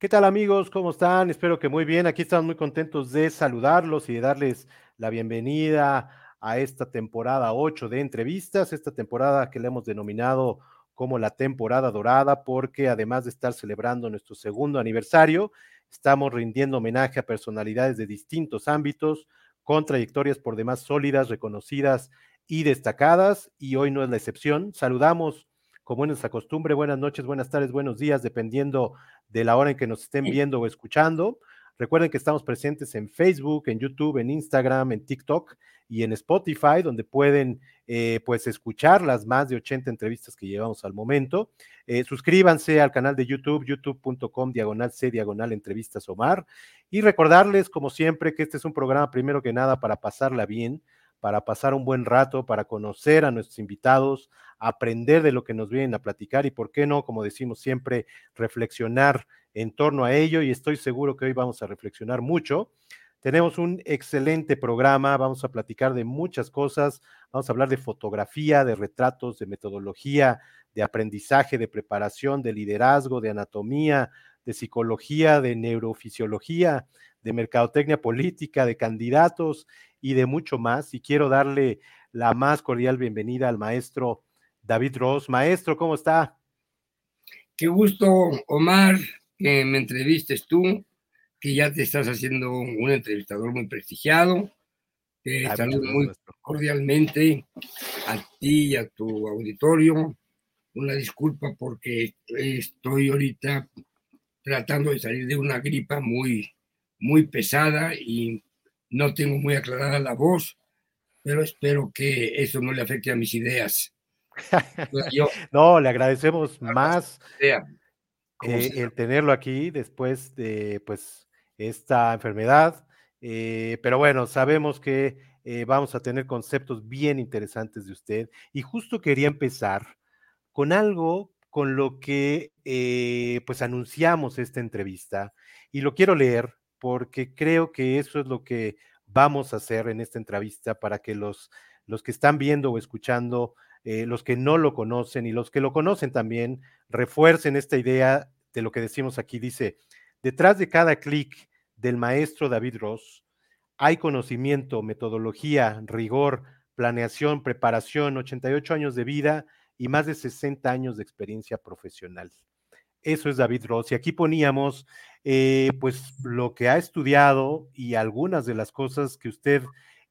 ¿Qué tal amigos? ¿Cómo están? Espero que muy bien. Aquí estamos muy contentos de saludarlos y de darles la bienvenida a esta temporada 8 de entrevistas, esta temporada que le hemos denominado como la temporada dorada, porque además de estar celebrando nuestro segundo aniversario, estamos rindiendo homenaje a personalidades de distintos ámbitos, con trayectorias por demás sólidas, reconocidas y destacadas, y hoy no es la excepción. Saludamos como es nuestra costumbre, buenas noches, buenas tardes, buenos días, dependiendo de la hora en que nos estén viendo o escuchando. Recuerden que estamos presentes en Facebook, en YouTube, en Instagram, en TikTok y en Spotify, donde pueden eh, pues escuchar las más de 80 entrevistas que llevamos al momento. Eh, suscríbanse al canal de YouTube, youtube.com, diagonal C, diagonal entrevistas Omar. Y recordarles, como siempre, que este es un programa primero que nada para pasarla bien, para pasar un buen rato, para conocer a nuestros invitados, aprender de lo que nos vienen a platicar y, ¿por qué no? Como decimos siempre, reflexionar en torno a ello y estoy seguro que hoy vamos a reflexionar mucho. Tenemos un excelente programa, vamos a platicar de muchas cosas, vamos a hablar de fotografía, de retratos, de metodología, de aprendizaje, de preparación, de liderazgo, de anatomía, de psicología, de neurofisiología, de mercadotecnia política, de candidatos y de mucho más. Y quiero darle la más cordial bienvenida al maestro David Ross. Maestro, ¿cómo está? Qué gusto, Omar, que me entrevistes tú, que ya te estás haciendo un entrevistador muy prestigiado. Te saludo muy cordialmente a ti y a tu auditorio. Una disculpa porque estoy ahorita tratando de salir de una gripa muy, muy pesada y no tengo muy aclarada la voz, pero espero que eso no le afecte a mis ideas. no, le agradecemos más eh, el tenerlo aquí después de pues esta enfermedad. Eh, pero bueno, sabemos que eh, vamos a tener conceptos bien interesantes de usted y justo quería empezar con algo con lo que pues anunciamos esta entrevista y lo quiero leer porque creo que eso es lo que vamos a hacer en esta entrevista para que los, los que están viendo o escuchando, eh, los que no lo conocen y los que lo conocen también, refuercen esta idea de lo que decimos aquí. Dice, detrás de cada clic del maestro David Ross hay conocimiento, metodología, rigor, planeación, preparación, 88 años de vida y más de 60 años de experiencia profesional. Eso es David Ross. Y aquí poníamos, eh, pues, lo que ha estudiado y algunas de las cosas que usted,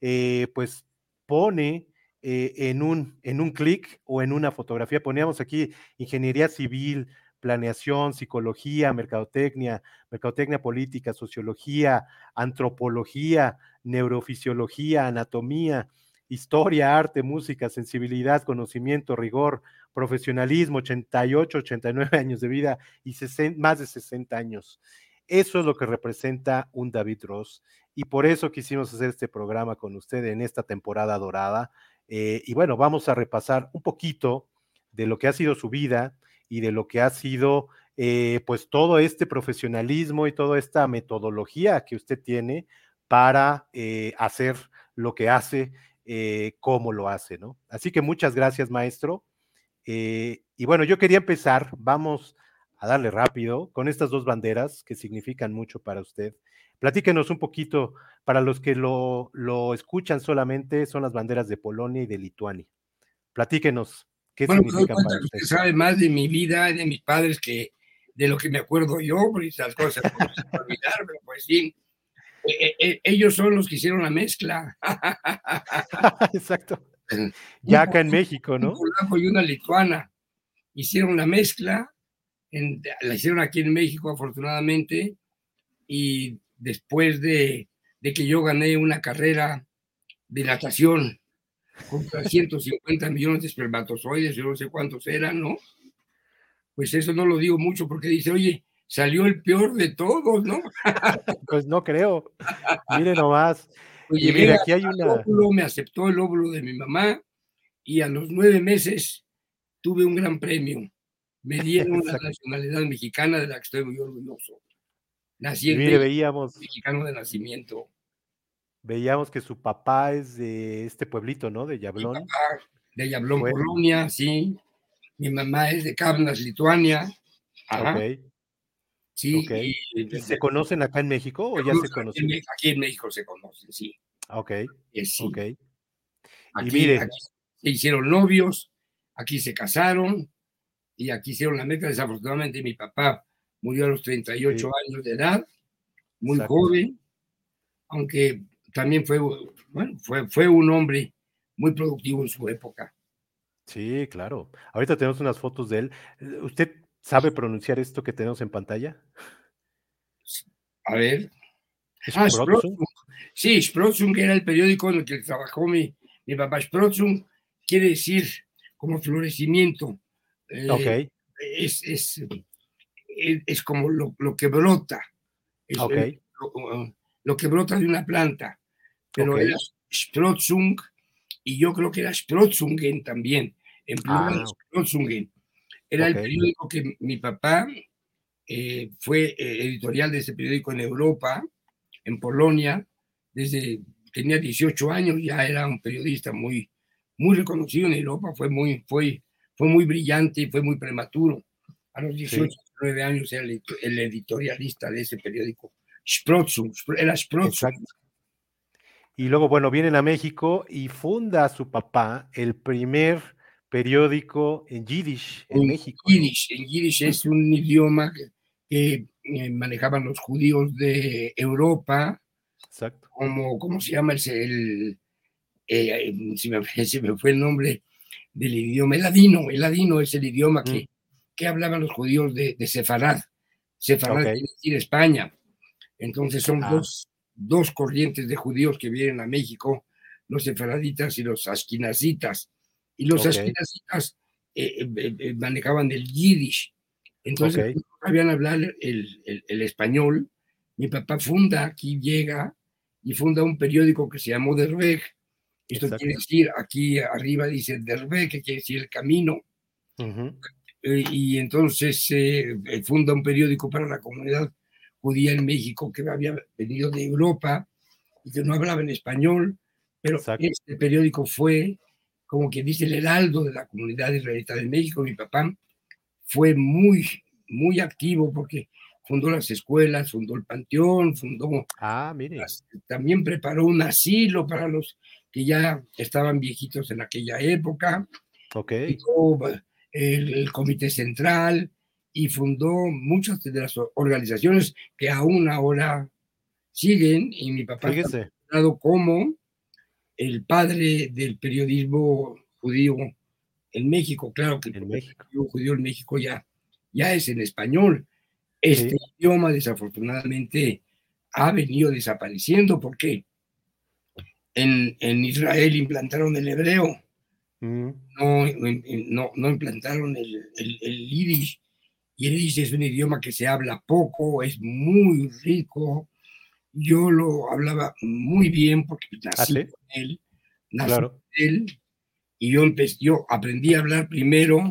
eh, pues, pone eh, en un, en un clic o en una fotografía. Poníamos aquí ingeniería civil, planeación, psicología, mercadotecnia, mercadotecnia política, sociología, antropología, neurofisiología, anatomía, historia, arte, música, sensibilidad, conocimiento, rigor, profesionalismo, 88, 89 años de vida y más de 60 años. Eso es lo que representa un David Ross y por eso quisimos hacer este programa con usted en esta temporada dorada. Eh, y bueno, vamos a repasar un poquito de lo que ha sido su vida y de lo que ha sido eh, pues todo este profesionalismo y toda esta metodología que usted tiene para eh, hacer lo que hace eh, cómo lo hace, ¿no? Así que muchas gracias, maestro. Eh, y bueno, yo quería empezar, vamos a darle rápido con estas dos banderas que significan mucho para usted. Platíquenos un poquito, para los que lo, lo escuchan solamente, son las banderas de Polonia y de Lituania. Platíquenos, ¿qué bueno, pues, significan para usted? sabe más de mi vida, de mis padres, que de lo que me acuerdo yo, porque esas cosas no se olvidar, pero pues sí, ellos son los que hicieron la mezcla. Exacto. Ya acá en México, ¿no? Un polaco y una lituana hicieron la mezcla, la hicieron aquí en México afortunadamente, y después de, que yo gané una carrera de natación con 350 millones de espermatozoides, yo no sé cuántos eran, ¿no? Pues eso no lo digo mucho porque dice, oye, salió el peor de todos, ¿no? pues no creo. Mire nomás. y mire, aquí hay una. me aceptó el óvulo de mi mamá y a los nueve meses tuve un gran premio. Me dieron la nacionalidad mexicana de la que estoy muy orgulloso. Nací en mire, veíamos, mexicano de nacimiento. Veíamos que su papá es de este pueblito, ¿no? De Yablón. de Yablón, Polonia, sí. Mi mamá es de Kaunas, Lituania. Ajá. Sí. Y, se conocen acá en México o ya se conocen? Aquí en México se conocen, sí. Ok. Sí. Ok. Aquí, y mire. se hicieron novios, aquí se casaron y aquí hicieron la meta. Desafortunadamente mi papá murió a los 38 años de edad, muy joven, aunque también fue, bueno, fue, fue un hombre muy productivo en su época. Sí, claro. Ahorita tenemos unas fotos de él. ¿Usted sabe pronunciar esto que tenemos en pantalla? A ver. Ah, Sí, Sprotzung era el periódico en el que trabajó mi, mi papá. Sprotzung quiere decir como florecimiento. Eh, ok. Es, es, es, como lo, lo, que brota. Es, lo, que brota de una planta. Pero era Sprotzung y yo creo que era Sprotzungen también en plural, ah, Era el periódico que mi papá eh, fue eh, editorial de ese periódico en Europa, en Polonia, desde tenía 18 años, ya era un periodista muy, muy reconocido en Europa, fue muy, fue, fue muy brillante y fue muy prematuro. A los 18, 19 años era el, editorialista de ese periódico. Sprotzung, era Sprotzung. Y luego, bueno, vienen a México y funda su papá el primer periódico en Yiddish en, México. Yiddish, en Yiddish es un idioma que, eh, manejaban los judíos de Europa. Exacto. Como, ¿Cómo se llama? el, eh, si, me, me, fue el nombre del idioma, el ladino, el ladino es el idioma que, que hablaban los judíos de, de Sefarad. Sefarad quiere decir España. Entonces son ah. dos, dos corrientes de judíos que vienen a México, los sefaraditas y los asquinazitas y los okay. Eh, eh, eh, manejaban el yiddish. Entonces, no sabían hablar el, el, español. Mi papá funda aquí, llega y funda un periódico que se llamó Derweg. Esto quiere decir, aquí arriba dice Derweg, que quiere decir el camino. y entonces funda un periódico para la comunidad judía en México que había venido de Europa y que no hablaba en español, pero este periódico fue como quien dice, el heraldo de la comunidad israelita de México. Mi papá fue muy, muy activo porque fundó las escuelas, fundó el panteón, fundó... Ah, mire. también preparó un asilo para los que ya estaban viejitos en aquella época. Ok. el, el comité central y fundó muchas de las organizaciones que aún ahora siguen y mi papá Fíjese. ha como el padre del periodismo judío en México. Claro que el periodismo judío en México ya, ya es en español. Este idioma desafortunadamente ha venido desapareciendo porque en, en Israel implantaron el hebreo, mm. no, no, no, implantaron el, el, el yiddish. Y el yiddish es un idioma que se habla poco, es muy rico, yo lo hablaba muy bien porque nací ¿Ah, con él, nací con él, y yo, empecé, yo aprendí a hablar primero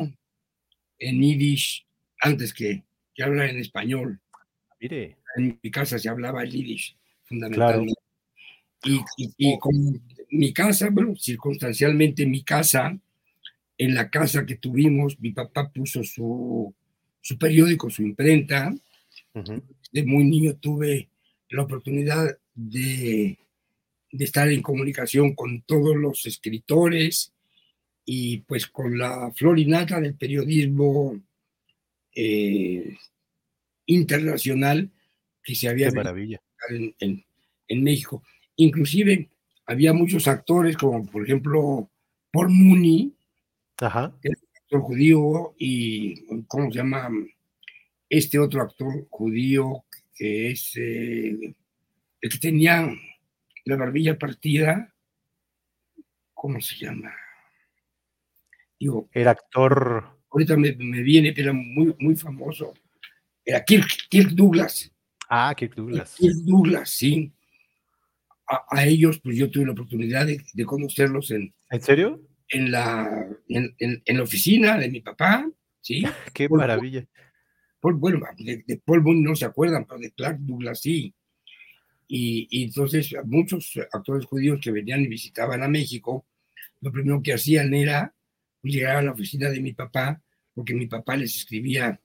en yiddish antes que, que hablar en español. Mire. En mi casa se hablaba el yiddish, fundamentalmente. Y, y, con mi casa, bueno, circunstancialmente mi casa, en la casa que tuvimos, mi papá puso su, su periódico, su imprenta. De muy niño tuve la oportunidad de, estar en comunicación con todos los escritores y pues con la florinata del periodismo eh, internacional que se había maravilla. En, en, México. Inclusive había muchos actores como por ejemplo Paul Mooney, Ajá. que es un actor judío, y ¿cómo se llama? Este otro actor judío que es eh, el que tenía la barbilla partida, ¿cómo se llama? Digo, el actor. Ahorita me, viene, pero muy, muy famoso. Era Kirk, Kirk Douglas. Ah, Kirk Douglas. Kirk Douglas, sí. A, ellos, pues yo tuve la oportunidad de, conocerlos en. ¿En serio? En la, en, la oficina de mi papá, ¿sí? Qué maravilla bueno, de, Paul Mooney no se acuerdan, pero de Clark Douglas sí. Y, entonces muchos actores judíos que venían y visitaban a México, lo primero que hacían era llegar a la oficina de mi papá, porque mi papá les escribía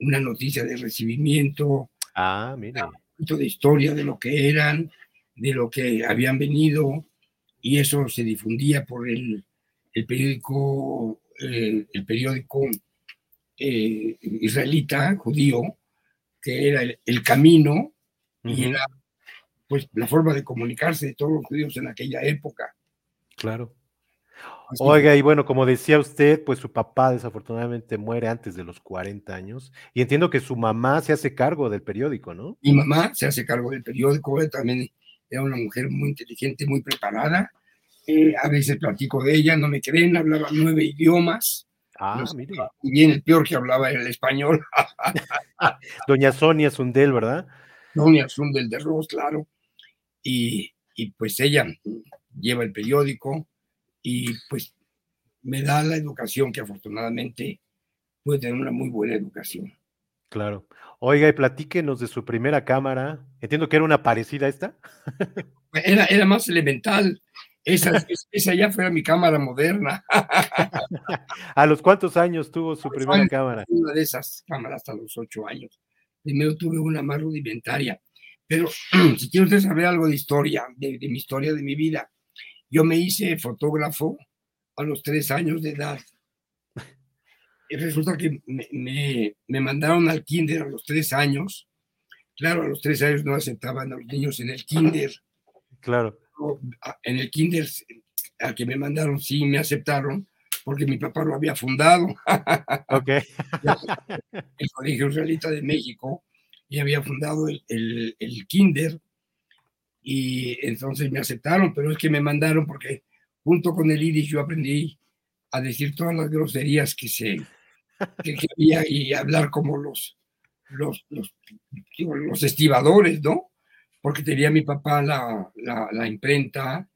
una noticia de recibimiento, ah, poquito de historia de lo que eran, de lo que habían venido, y eso se difundía por el, el periódico, eh, el periódico eh, israelita, judío, que era el, camino, y era pues la forma de comunicarse de todos los judíos en aquella época. Claro. Oiga, y bueno, como decía usted, pues su papá desafortunadamente muere antes de los 40 años y entiendo que su mamá se hace cargo del periódico, ¿no? Mi mamá se hace cargo del periódico, también era una mujer muy inteligente, muy preparada. Eh, a veces platico de ella, no me creen, hablaba nueve idiomas. Ah. Y bien, el peor que hablaba era el español. Doña Sonia Sundel, ¿verdad? Doña Sundel de Ros, claro. Y, y pues ella lleva el periódico, y pues me da la educación que afortunadamente puede tener una muy buena educación. Claro. Oiga, y platíquenos de su primera cámara. Entiendo que era una parecida a esta. Era, era más elemental. Esa, esa ya fue mi cámara moderna. ¿A los cuántos años tuvo su primera cámara? Una de esas cámaras hasta los ocho años. Primero tuve una más rudimentaria. Pero si quiere usted saber algo de historia, de mi historia, de mi vida, yo me hice fotógrafo a los tres años de edad. Y resulta que me, mandaron al kinder a los tres años. Claro, a los tres años no aceptaban a los niños en el kinder. Claro. En el kinder al que me mandaron sí me aceptaron porque mi papá lo había fundado. Ok. el Colegio Israelita de México y había fundado el, el, el kinder y entonces me aceptaron, pero es que me mandaron porque junto con el iris yo aprendí a decir todas las groserías que se que quería y hablar como los los, los, los estibadores, ¿no? Porque tenía mi papá la, la, la imprenta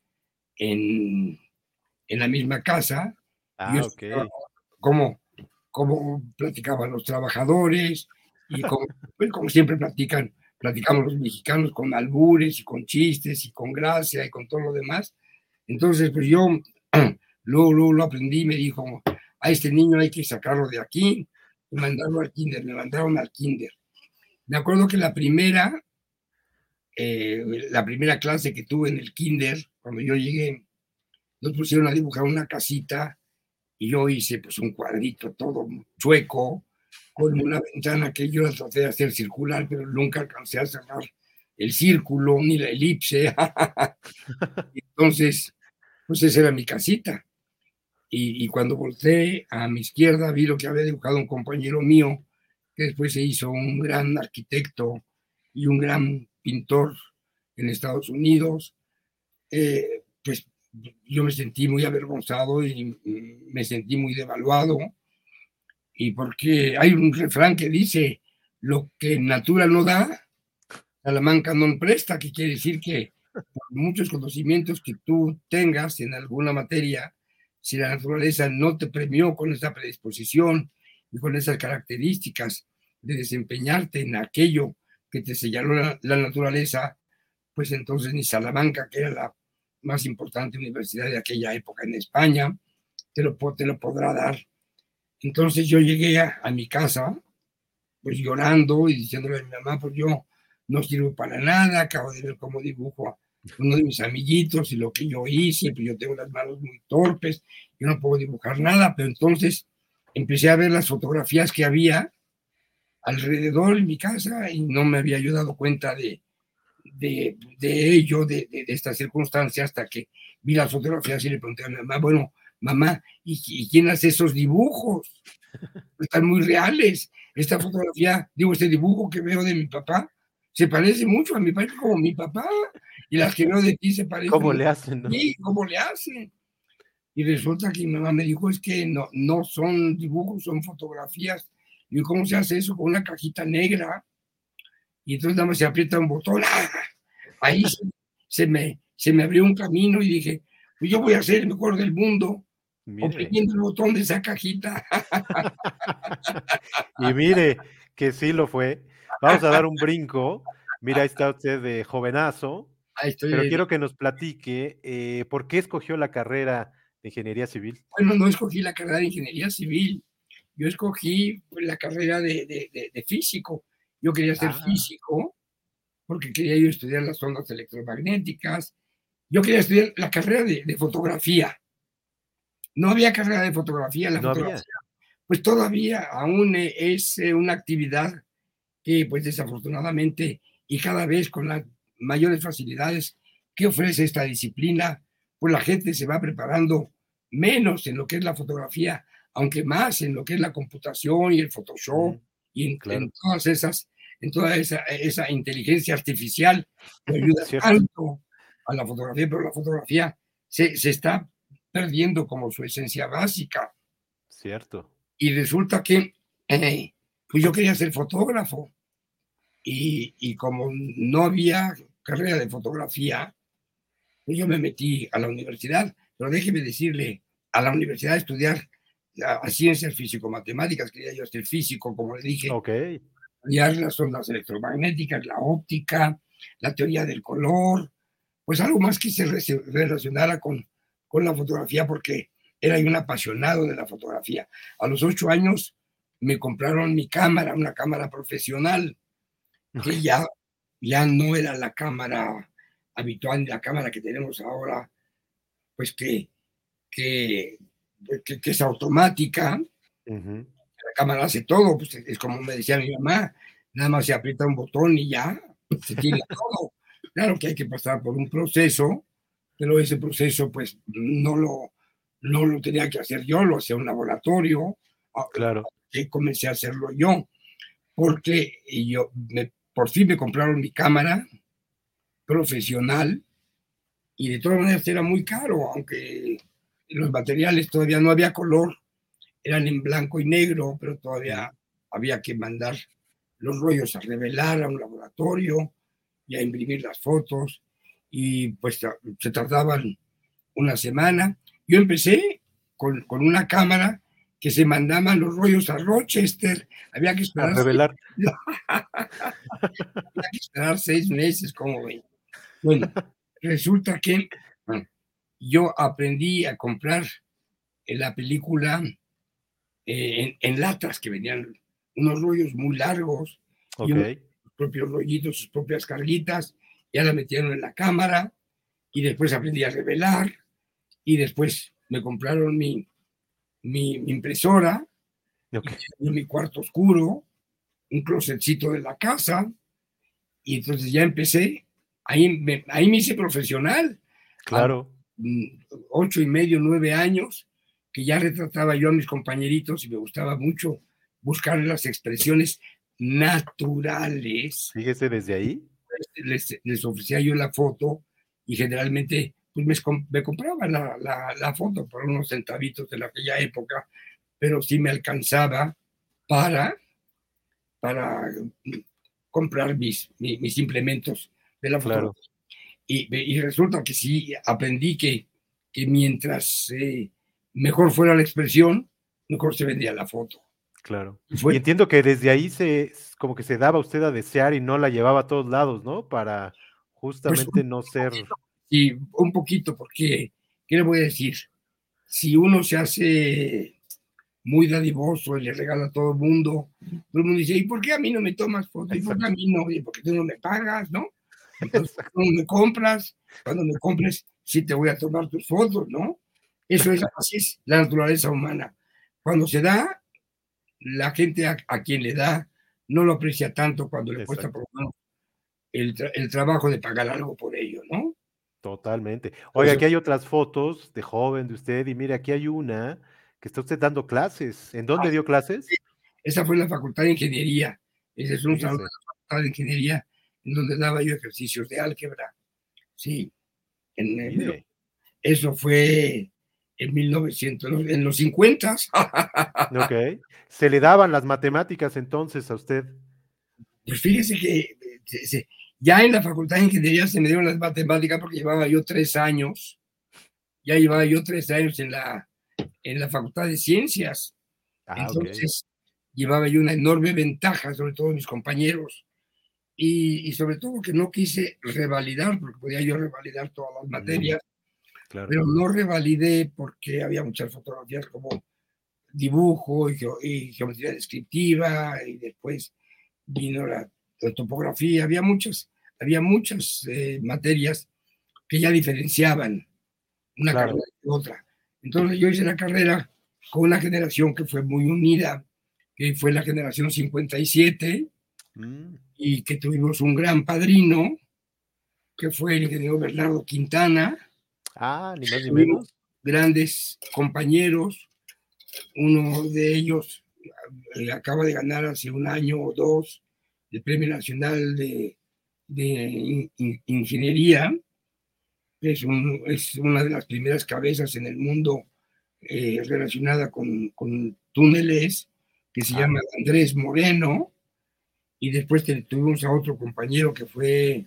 en, en, la misma casa. Ah, y como, como platicaban los trabajadores y como, pues, como siempre platican platicamos los mexicanos con albures y con chistes y con gracia y con todo lo demás. Entonces, pues yo luego, luego lo aprendí y me dijo, a este niño hay que sacarlo de aquí y mandarlo al kinder. Me mandaron al kinder. Me acuerdo que la primera, eh, la primera clase que tuve en el kinder, cuando yo llegué, nos pusieron a dibujar una casita y yo hice pues un cuadrito todo chueco, con una ventana que yo traté de hacer circular, pero nunca alcancé a cerrar el círculo ni la elipse. Entonces, pues esa era mi casita. Y, cuando volteé a mi izquierda vi lo que había dibujado un compañero mío, que después se hizo un gran arquitecto y un gran pintor en Estados Unidos. Eh, pues yo me sentí muy avergonzado y me sentí muy devaluado y porque hay un refrán que dice, lo que natura no da, Salamanca no presta, que quiere decir que por muchos conocimientos que tú tengas en alguna materia, si la naturaleza no te premió con esa predisposición y con esas características de desempeñarte en aquello que te señaló la, naturaleza, pues entonces ni Salamanca, que era la más importante universidad de aquella época en España, te lo, te lo podrá dar. Entonces yo llegué a, mi casa, pues llorando y diciéndole a mi mamá, pues yo no sirvo para nada, acabo de ver cómo dibujo a uno de mis amiguitos y lo que yo hice, pues yo tengo las manos muy torpes, yo no puedo dibujar nada, pero entonces empecé a ver las fotografías que había alrededor en mi casa y no me había yo dado cuenta de, de, ello, de, de, de esta circunstancia, hasta que vi las fotografías y le pregunté a mi mamá, bueno, mamá, ¿y, quién hace esos dibujos? Están muy reales. Esta fotografía, digo, este dibujo que veo de mi papá, se parece mucho a mi padre como mi papá. Y las que veo de ti se parecen. ¿Cómo le hacen? Sí, ¿cómo le hacen? Y resulta que mi mamá me dijo, es que no, no son dibujos, son fotografías. Y ¿cómo se hace eso? Con una cajita negra. Y entonces nada más se aprieta un botón. ¡ah! Ahí se, me, se me abrió un camino y dije, pues yo voy a ser el mejor del mundo oprimiendo el botón de esa cajita. y mire que sí lo fue. Vamos a dar un brinco. Mira, ahí está usted de jovenazo. pero quiero que nos platique eh, por qué escogió la carrera de ingeniería civil. Bueno, no escogí la carrera de ingeniería civil. Yo escogí la carrera de, físico. Yo quería ser ah. físico porque quería yo estudiar las ondas electromagnéticas. Yo quería estudiar la carrera de, fotografía. No había carrera de fotografía. La fotografía, pues todavía aún es eh, una actividad que, pues desafortunadamente, y cada vez con las mayores facilidades que ofrece esta disciplina, pues la gente se va preparando menos en lo que es la fotografía, aunque más en lo que es la computación y el Photoshop y en, todas esas, en toda esa, esa inteligencia artificial que ayuda tanto a la fotografía, pero la fotografía se, se está perdiendo como su esencia básica. Cierto. Y resulta que eh, pues yo quería ser fotógrafo y, y, como no había carrera de fotografía, pues yo me metí a la universidad, pero déjeme decirle, a la universidad a estudiar a, ciencias físico-matemáticas, quería yo ser físico, como le dije. Ok. Estudiar las ondas electromagnéticas, la óptica, la teoría del color, pues algo más que se relacionara con, con la fotografía, porque era yo un apasionado de la fotografía. A los ocho años me compraron mi cámara, una cámara profesional, que ya, ya no era la cámara habitual, la cámara que tenemos ahora, pues que, que, que, es automática. La cámara hace todo, pues es como me decía mi mamá, nada más se aprieta un botón y ya se tiene todo. Claro que hay que pasar por un proceso, pero ese proceso pues no lo, no lo tenía que hacer yo, lo hacía un laboratorio. Ah, claro. Y comencé a hacerlo yo, porque yo me, por fin me compraron mi cámara profesional y de todas maneras era muy caro, aunque los materiales todavía no había color, eran en blanco y negro, pero todavía había que mandar los rollos a revelar a un laboratorio y a imprimir las fotos y pues se tardaban una semana. Yo empecé con, con una cámara que se mandaban los rollos a Rochester. Había que esperar. A revelar. había que esperar seis meses, como ven. Bueno, resulta que yo aprendí a comprar la película eh, en, latas que venían unos rollos muy largos, y sus propios rollitos, sus propias carguitas, ya la metieron en la cámara y después aprendí a revelar y después me compraron mi, mi, impresora, mi cuarto oscuro, un closetcito de la casa y entonces ya empecé, ahí me, ahí me hice profesional. Claro. Mm, ocho y medio, nueve años, que ya retrataba yo a mis compañeritos y me gustaba mucho buscar las expresiones naturales. Fíjese desde ahí. Les, les ofrecía yo la foto y generalmente pues me, me compraba la, la, foto por unos centavitos de aquella época, pero sí me alcanzaba para, para comprar mis, mis, implementos de la foto. Y, resulta que sí, aprendí que, que mientras eh, mejor fuera la expresión, mejor se vendía la foto. Claro. Y, entiendo que desde ahí se, como que se daba usted a desear y no la llevaba a todos lados, ¿no? Para pues, justamente no ser... Sí, un poquito, porque, ¿qué le voy a decir? Si uno se hace muy dadivoso y le regala a todo el mundo, todo el mundo dice, ¿y por qué a mí no me tomas fotos? ¿Y por qué a mí no? ¿Y por qué tú no me pagas? ¿No? Entonces, cuando me compras, cuando me compres, sí te voy a tomar tus fotos, ¿no? Eso es así es la naturaleza humana. Cuando se da, la gente a, quien le da no lo aprecia tanto cuando le cuesta por lo el, el, trabajo de pagar algo por ello, ¿no? Totalmente. Oiga, aquí hay otras fotos de joven de usted y mire, aquí hay una que está usted dando clases. ¿En dónde ah, dio clases? Esa fue en la Facultad de Ingeniería. Ese es un salón de la Facultad de Ingeniería en donde daba yo ejercicios de álgebra. Sí, en, eso fue en 1900, en los 50. ok. ¿Se le daban las matemáticas entonces a usted? Pues fíjese que ya en la Facultad de Ingeniería se me dieron las matemáticas porque llevaba yo tres años. Ya llevaba yo tres años en la, en la Facultad de Ciencias. Ah, entonces, llevaba yo una enorme ventaja sobre todos mis compañeros y, sobre todo que no quise revalidar, porque podía yo revalidar todas las materias, pero no revalidé porque había muchas fotografías como dibujo y, geometría descriptiva, y después vino la, topografía, había muchas, había muchas eh, materias que ya diferenciaban una carrera de otra. Entonces yo hice la carrera con una generación que fue muy unida, que fue la generación 57, mm. y que tuvimos un gran padrino, que fue el ingeniero Bernardo Quintana. Ah, ni más ni menos. Grandes compañeros, uno de ellos eh, acaba de ganar hace un año o dos el Premio Nacional de, Ingeniería, es, es, una de las primeras cabezas en el mundo eh, relacionada con, con, túneles, que se ah. llama Andrés Moreno, y después tuvimos a otro compañero que fue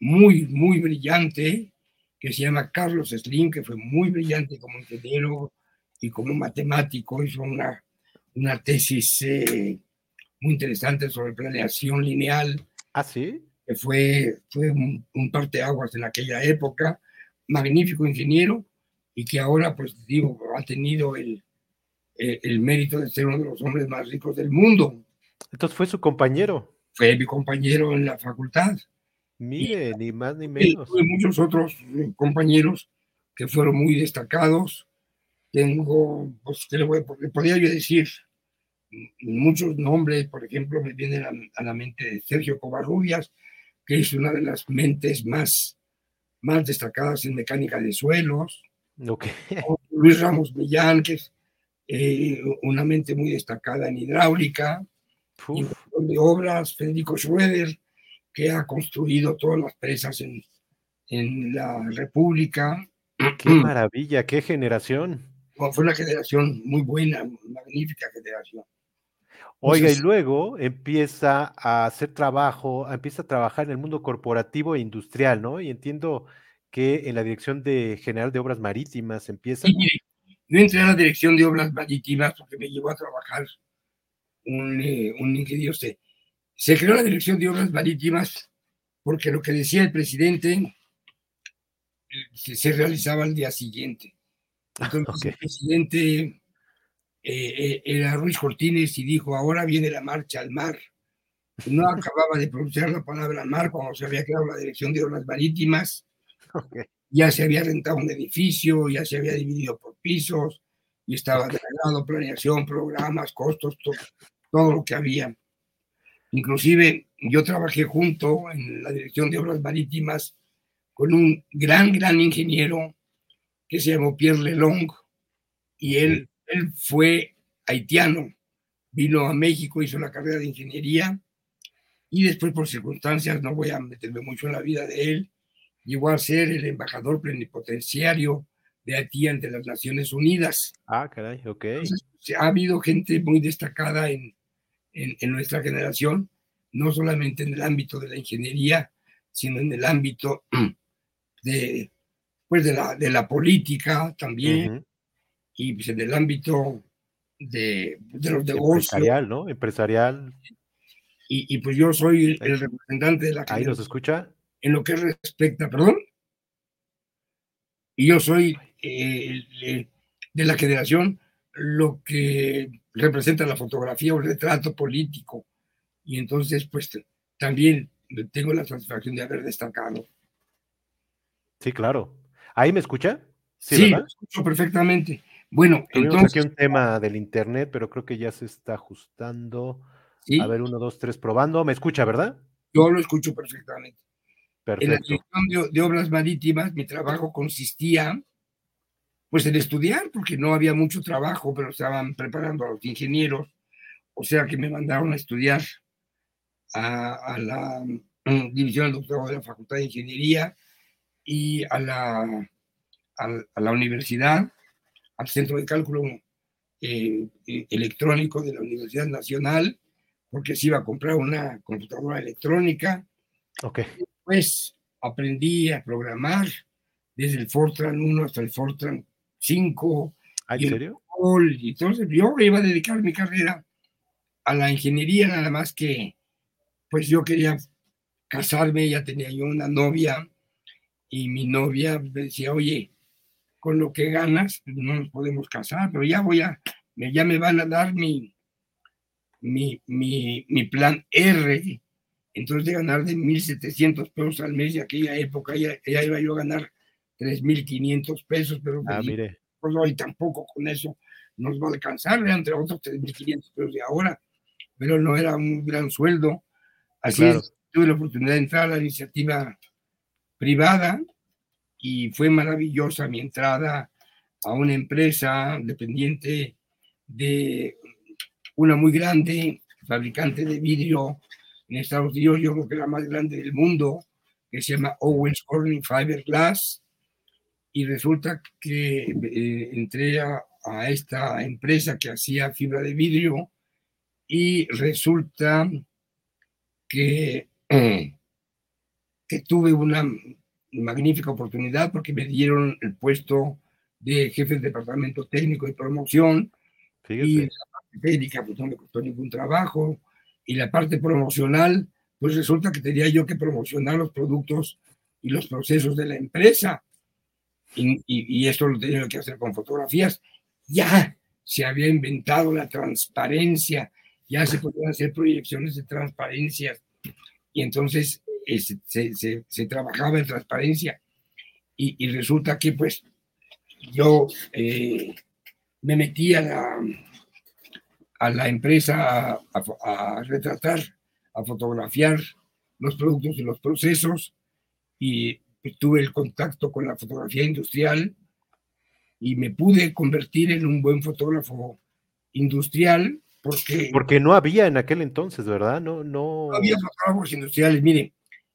muy, muy brillante, que se llama Carlos Slim, que fue muy brillante como ingeniero y como matemático, hizo una, una tesis eh, muy interesante sobre planeación lineal. ¿Ah, sí? Que fue, fue un, un parteaguas en aquella época, magnífico ingeniero, y que ahora, pues digo, ha tenido el, el, el mérito de ser uno de los hombres más ricos del mundo. Entonces fue su compañero. Fue mi compañero en la facultad. Mire, ni más ni menos. Tuve muchos otros eh, compañeros que fueron muy destacados. Tengo, pues, ¿qué le, voy, podría yo decir? Muchos nombres, por ejemplo, me vienen a, la mente Sergio Covarrubias, que es una de las mentes más, más destacadas en mecánica de suelos. Okay. Luis Ramos Millán, que es eh, una mente muy destacada en hidráulica. De obras, Federico Schroeder, que ha construido todas las presas en, en la República. ¡Qué maravilla! ¡Qué generación! fue una generación muy buena, magnífica generación. Oiga, y luego empieza a hacer trabajo, empieza a trabajar en el mundo corporativo e industrial, ¿no? Y entiendo que en la Dirección de General de Obras Marítimas empieza. Sí, yo entré a la Dirección de Obras Marítimas porque me llevó a trabajar un, eh, un ingeniero se creó la Dirección de Obras Marítimas porque lo que decía el presidente se, realizaba al día siguiente. Entonces el presidente eh, eh, era Ruiz Cortines y dijo, ahora viene la marcha al mar. No acababa de pronunciar la palabra mar cuando se había creado la Dirección de Obras Marítimas. Ya se había rentado un edificio, ya se había dividido por pisos y estaba declarado planeación, programas, costos, todo lo que había. Inclusive yo trabajé junto en la Dirección de Obras Marítimas con un gran, gran ingeniero que se llamó Pierre Lelong y él, él fue haitiano, vino a México, hizo la carrera de ingeniería y después por circunstancias, no voy a meterme mucho en la vida de él, llegó a ser el embajador plenipotenciario de Haití ante las Naciones Unidas. Ah, caray, ok. Ha habido gente muy destacada en, en, nuestra generación, no solamente en el ámbito de la ingeniería, sino en el ámbito de, pues de, la, de la política también, y pues en el ámbito de, de los negocios. Empresarial, ¿no? Empresarial. Y, y pues yo soy el representante de la Ahí nos escucha. En lo que respecta, perdón. Y yo soy eh, de la generación lo que representa la fotografía o el retrato político. Y entonces, pues también tengo la satisfacción de haber destacado. Sí, claro. ¿Ahí me escucha? Sí, escucho perfectamente. Bueno, entonces. aquí un tema del internet, pero creo que ya se está ajustando. A ver, uno, dos, tres, probando. ¿Me escucha, verdad? Yo lo escucho perfectamente. Perfecto. En la dirección de obras marítimas, mi trabajo consistía pues en estudiar, porque no había mucho trabajo, pero estaban preparando a los ingenieros, o sea que me mandaron a estudiar a, la mm, división del doctorado de la Facultad de Ingeniería y a la, a, la universidad, al Centro de Cálculo eh, Electrónico de la Universidad Nacional, porque se iba a comprar una computadora electrónica. Ok. Pues aprendí a programar desde el Fortran 1 hasta el Fortran cinco. ¿Ah, ¿En serio? Y entonces yo iba a dedicar mi carrera a la ingeniería, nada más que, pues yo quería casarme, ya tenía yo una novia, y mi novia me decía, oye, con lo que ganas, pues, no nos podemos casar, pero ya voy a, ya me van a dar mi, mi, mi, mi plan R, entonces de ganar de 1.700 pesos al mes de aquella época, ya, ya iba yo a ganar 3.500 pesos, pero ah, mire. pues hoy tampoco con eso nos va a alcanzar, entre otros 3.500 pesos de ahora, pero no era un gran sueldo. Así es, tuve la oportunidad de entrar a la iniciativa privada y fue maravillosa mi entrada a una empresa dependiente de una muy grande fabricante de vidrio en Estados Unidos, yo creo que la más grande del mundo, que se llama Owens Corning Fiberglass. Y resulta que eh, entré a, esta empresa que hacía fibra de vidrio y resulta que, que tuve una magnífica oportunidad porque me dieron el puesto de jefe de departamento técnico y promoción. Y la parte técnica pues no me costó ningún trabajo. Y la parte promocional, pues resulta que tenía yo que promocionar los productos y los procesos de la empresa. Y, y, esto lo tenía que hacer con fotografías. Ya se había inventado la transparencia, ya se podían hacer proyecciones de transparencia. Y entonces eh, se, se, se, trabajaba en transparencia. Y, y, resulta que pues yo eh, me metí a la, a la empresa a, retratar, a fotografiar los productos y los procesos y tuve el contacto con la fotografía industrial y me pude convertir en un buen fotógrafo industrial porque... Porque no había en aquel entonces, ¿verdad? No, no... no había fotógrafos industriales. Mire,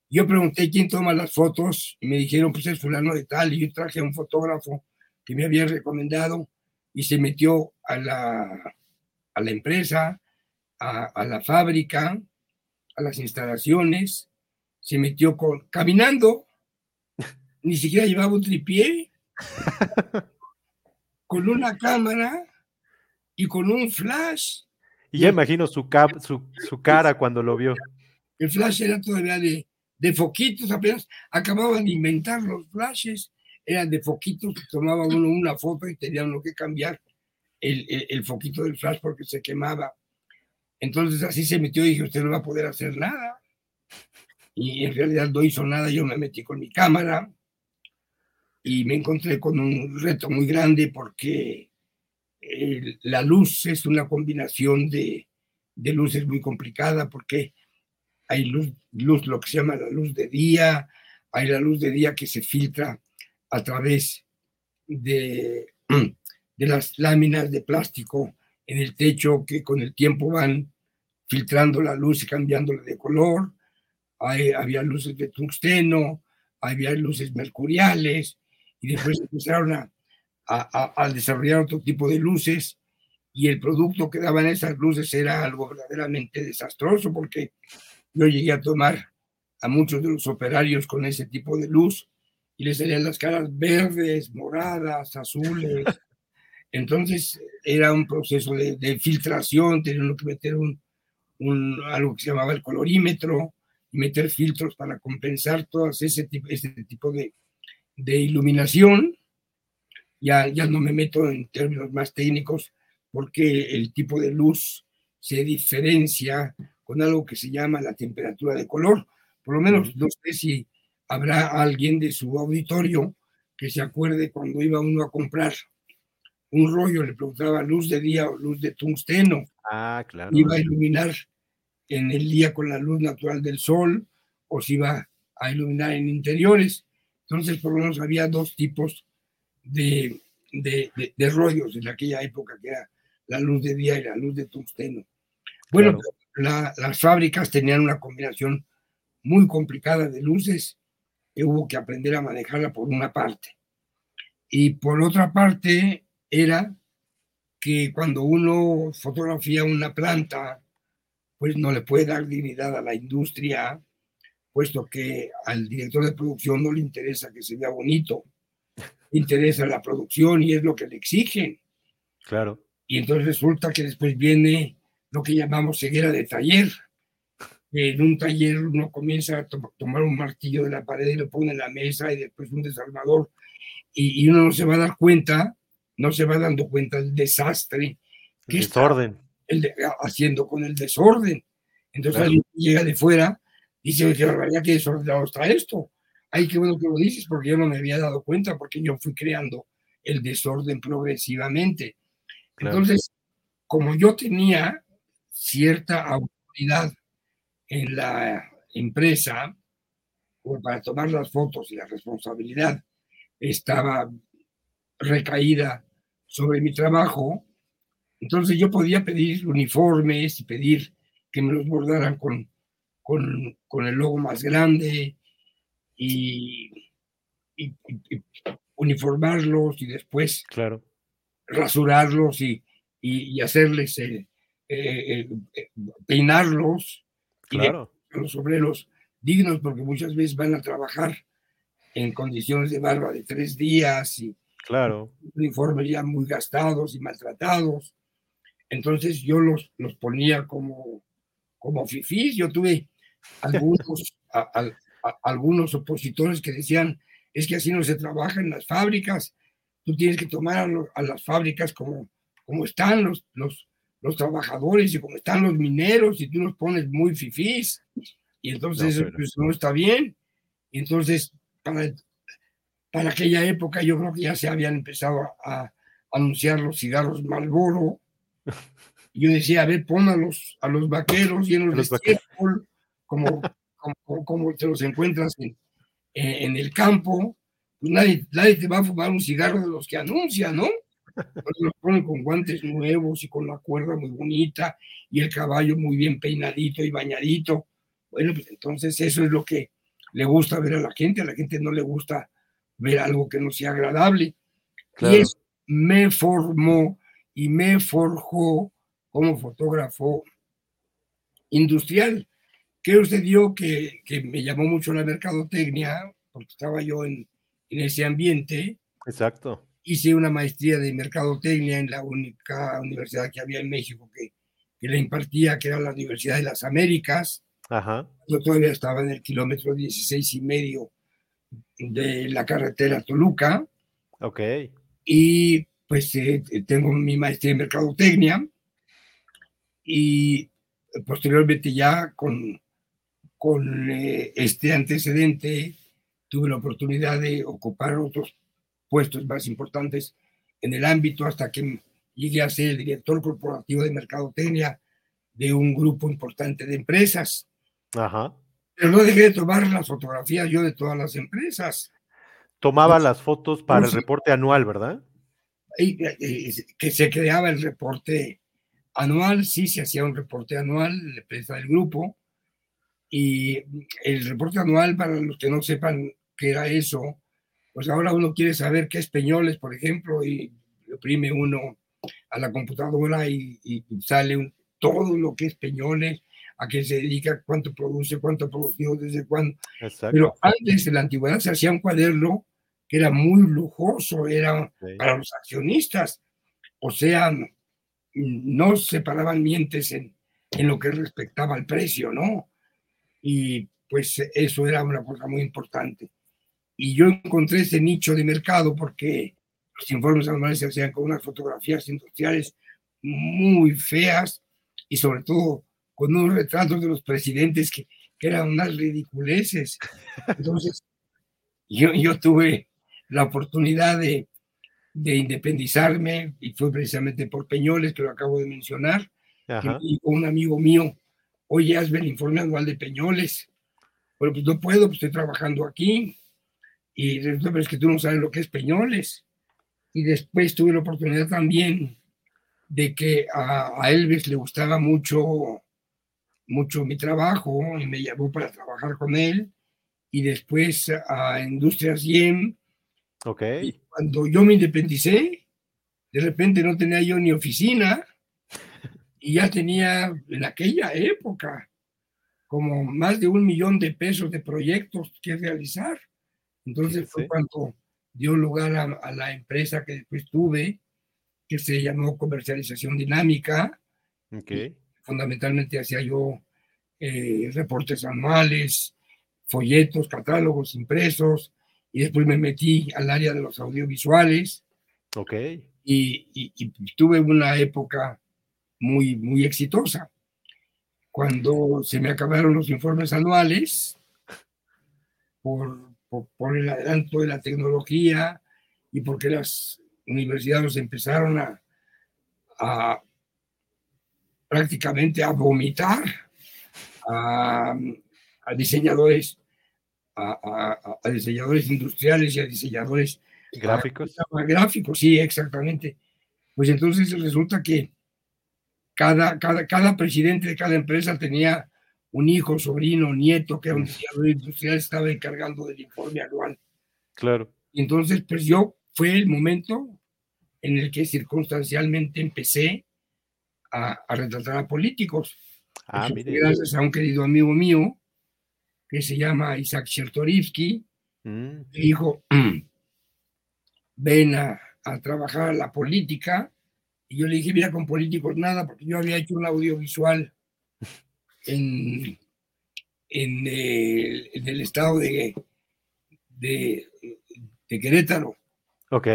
yo pregunté quién toma las fotos y me dijeron, pues es fulano de tal, y yo traje a un fotógrafo que me había recomendado y se metió a la, a la empresa, a, la fábrica, a las instalaciones, se metió con, caminando, ni siquiera llevaba un tripié, con una cámara y con un flash. Y ya imagino su, su, cara cuando lo vio. El flash era todavía de, de foquitos, apenas acababan de inventar los flashes, eran de foquitos, tomaba uno una foto y tenía uno que cambiar el, foquito del flash porque se quemaba. Entonces así se metió y dije, usted no va a poder hacer nada. Y en realidad no hizo nada, yo me metí con mi cámara y me encontré con un reto muy grande porque la luz es una combinación de, de, luces muy complicada porque hay luz, luz, lo que se llama la luz de día, hay la luz de día que se filtra a través de de las láminas de plástico en el techo que con el tiempo van filtrando la luz y cambiándola de color. había luces de tungsteno, había luces mercuriales y después empezaron a, a, desarrollar otro tipo de luces y el producto que daban esas luces era algo verdaderamente desastroso porque yo llegué a tomar a muchos de los operarios con ese tipo de luz y les salían las caras verdes, moradas, azules, entonces era un proceso de, filtración, tenían que meter un, algo que se llamaba el colorímetro y meter filtros para compensar todo ese tipo, ese tipo de, de iluminación. Ya, ya no me meto en términos más técnicos porque el tipo de luz se diferencia con algo que se llama la temperatura de color. Por lo menos no sé si habrá alguien de su auditorio que se acuerde cuando iba uno a comprar un rollo, le preguntaba luz de día o luz de tungsteno. Ah, claro. Iba a iluminar en el día con la luz natural del sol o si iba a iluminar en interiores. Entonces, por lo menos había dos tipos de, de, de, rollos en aquella época, que era la luz de día y la luz de tungsteno. Bueno, las fábricas tenían una combinación muy complicada de luces que hubo que aprender a manejarla por una parte. Y por otra parte, era que cuando uno fotografía una planta, pues no le puede dar dignidad a la industria, puesto que al director de producción no le interesa que se vea bonito, le interesa la producción y es lo que le exigen. Claro. Y entonces resulta que después viene lo que llamamos ceguera de taller. En un taller uno comienza a tomar un martillo de la pared y lo pone en la mesa y después un desarmador y, y uno no se va a dar cuenta no se va dando cuenta del desastre ¿qué desorden. haciendo con el desorden? Entonces alguien llega de fuera y dice, qué barbaridad, qué desordenado está esto. Ay, qué bueno que lo dices, porque yo no me había dado cuenta, porque yo fui creando el desorden progresivamente. Entonces, como yo tenía cierta autoridad en la empresa, para tomar las fotos y la responsabilidad estaba recaída sobre mi trabajo, entonces yo podía pedir uniformes y pedir que me los bordaran con, con, el logo más grande y, uniformarlos y después claro. rasurarlos y, y hacerles eh, eh, eh, peinarlos claro. y los obreros dignos porque muchas veces van a trabajar en condiciones de barba de tres días y claro. uniformes ya muy gastados y maltratados. Entonces yo los, los ponía como, como fifís. Yo tuve algunos, algunos opositores que decían, es que así no se trabaja en las fábricas, tú tienes que tomar a, las fábricas como, como están los, los, los trabajadores y como están los mineros y tú los pones muy fifís. Y entonces no, pues, no está bien. Y entonces, para, para aquella época, yo creo que ya se habían empezado a, anunciar los cigarros Marlboro. Y yo decía, a ver, pon a los, a los vaqueros llenos de estiércol, como, como, como, te los encuentras en, en el campo. Pues nadie, nadie te va a fumar un cigarro de los que anuncia, ¿no? los ponen con guantes nuevos y con la cuerda muy bonita y el caballo muy bien peinadito y bañadito. Bueno, pues entonces eso es lo que le gusta ver a la gente, a la gente no le gusta ver algo que no sea agradable. Y eso me formó y me forjó como fotógrafo industrial. ¿Qué dio que, que me llamó mucho la mercadotecnia, porque estaba yo en, en ese ambiente. Exacto. Hice una maestría de mercadotecnia en la única universidad que había en México que, que la impartía, que era la Universidad de las Américas. Yo todavía estaba en el kilómetro 16 y medio de la carretera Toluca. Ok. Y pues eh, tengo mi maestría en mercadotecnia y posteriormente ya con, con eh, este antecedente tuve la oportunidad de ocupar otros puestos más importantes en el ámbito hasta que llegué a ser el director corporativo de mercadotecnia de un grupo importante de empresas. Ajá. Pero no dejé de tomar las fotografías yo de todas las empresas. Tomaba las fotos para el reporte anual, ¿verdad? Y, que se creaba el reporte anual, sí se hacía un reporte anual, la empresa del grupo, y el reporte anual, para los que no sepan qué era eso, pues ahora uno quiere saber qué es Peñoles, por ejemplo, y oprime uno a la computadora y, sale todo lo que es Peñoles, a qué se dedica, cuánto produce, cuánto produjo, desde cuándo. Pero antes en la antigüedad se hacía un cuaderno que era muy lujoso, era para los accionistas, o sea, no separaban mientes en, en lo que respectaba al precio, ¿no? Y pues eso era una cosa muy importante. Y yo encontré ese nicho de mercado porque los informes anuales se hacían con unas fotografías industriales muy feas y sobre todo con unos retratos de los presidentes que, que eran unas ridiculeces. Entonces, yo, yo tuve la oportunidad de, de independizarme y fue precisamente por Peñoles, que lo acabo de mencionar. Y un amigo mío, oye, hazme el informe anual de Peñoles. Bueno, pues no puedo, pues estoy trabajando aquí. Y resulta es que tú no sabes lo que es Peñoles. Y después tuve la oportunidad también de que a, a Elvis le gustaba mucho mucho mi trabajo y me llamó para trabajar con él. Y después a Industrias YEM. Ok. cuando yo me independicé, de repente no tenía yo ni oficina y ya tenía en aquella época como más de un millón de pesos de proyectos que realizar. Entonces fue cuando dio lugar a, a, la empresa que después tuve, que se llamó Comercialización Dinámica. Okay fundamentalmente hacía yo eh, reportes anuales, folletos, catálogos impresos, y después me metí al área de los audiovisuales. Ok. Y, y, tuve una época muy, muy exitosa. Cuando se me acabaron los informes anuales, por, por, el adelanto de la tecnología y porque las universidades empezaron a, a prácticamente a vomitar a, a diseñadores, a, a, diseñadores industriales y a diseñadores gráficos. gráficos, sí, exactamente. Pues entonces resulta que cada, cada, cada presidente de cada empresa tenía un hijo, sobrino, nieto, que era un diseñador industrial, estaba encargando del informe anual. Claro. Y entonces, pues yo, fue el momento en el que circunstancialmente empecé a, a retratar a políticos. Ah, mire. Gracias a un querido amigo mío que se llama Isaac Chertorivsky, mm. dijo, ven a, a trabajar a la política y yo le dije, mira, con políticos nada, porque yo había hecho un audiovisual en, en, el, estado de, de, Querétaro. Ok.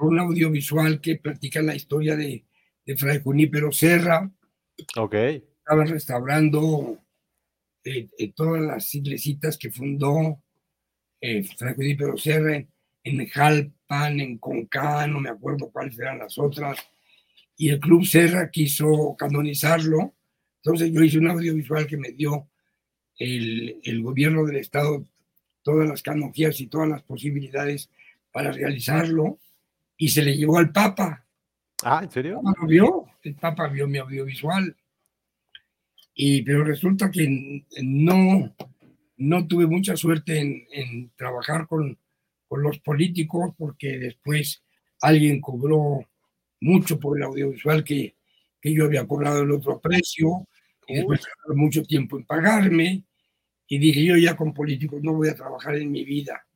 Un audiovisual que practica la historia de, de Fray Junípero Serra. Ok. Estaba restaurando eh, eh, todas las iglesitas que fundó eh, Fray Junípero Serra en, en Jalpan, en Concá, no me acuerdo cuáles eran las otras y el Club Serra quiso canonizarlo. Entonces yo hice un audiovisual que me dio el, el gobierno del Estado todas las canonjías y todas las posibilidades para realizarlo y se le llevó al Papa. Ah, ¿en serio? El Papa lo vio, el Papa vio mi audiovisual. Y, pero resulta que no, no tuve mucha suerte en, en trabajar con, con los políticos porque después alguien cobró mucho por el audiovisual que, que yo había cobrado el otro precio, y después mucho tiempo en pagarme, y dije, yo ya con políticos no voy a trabajar en mi vida.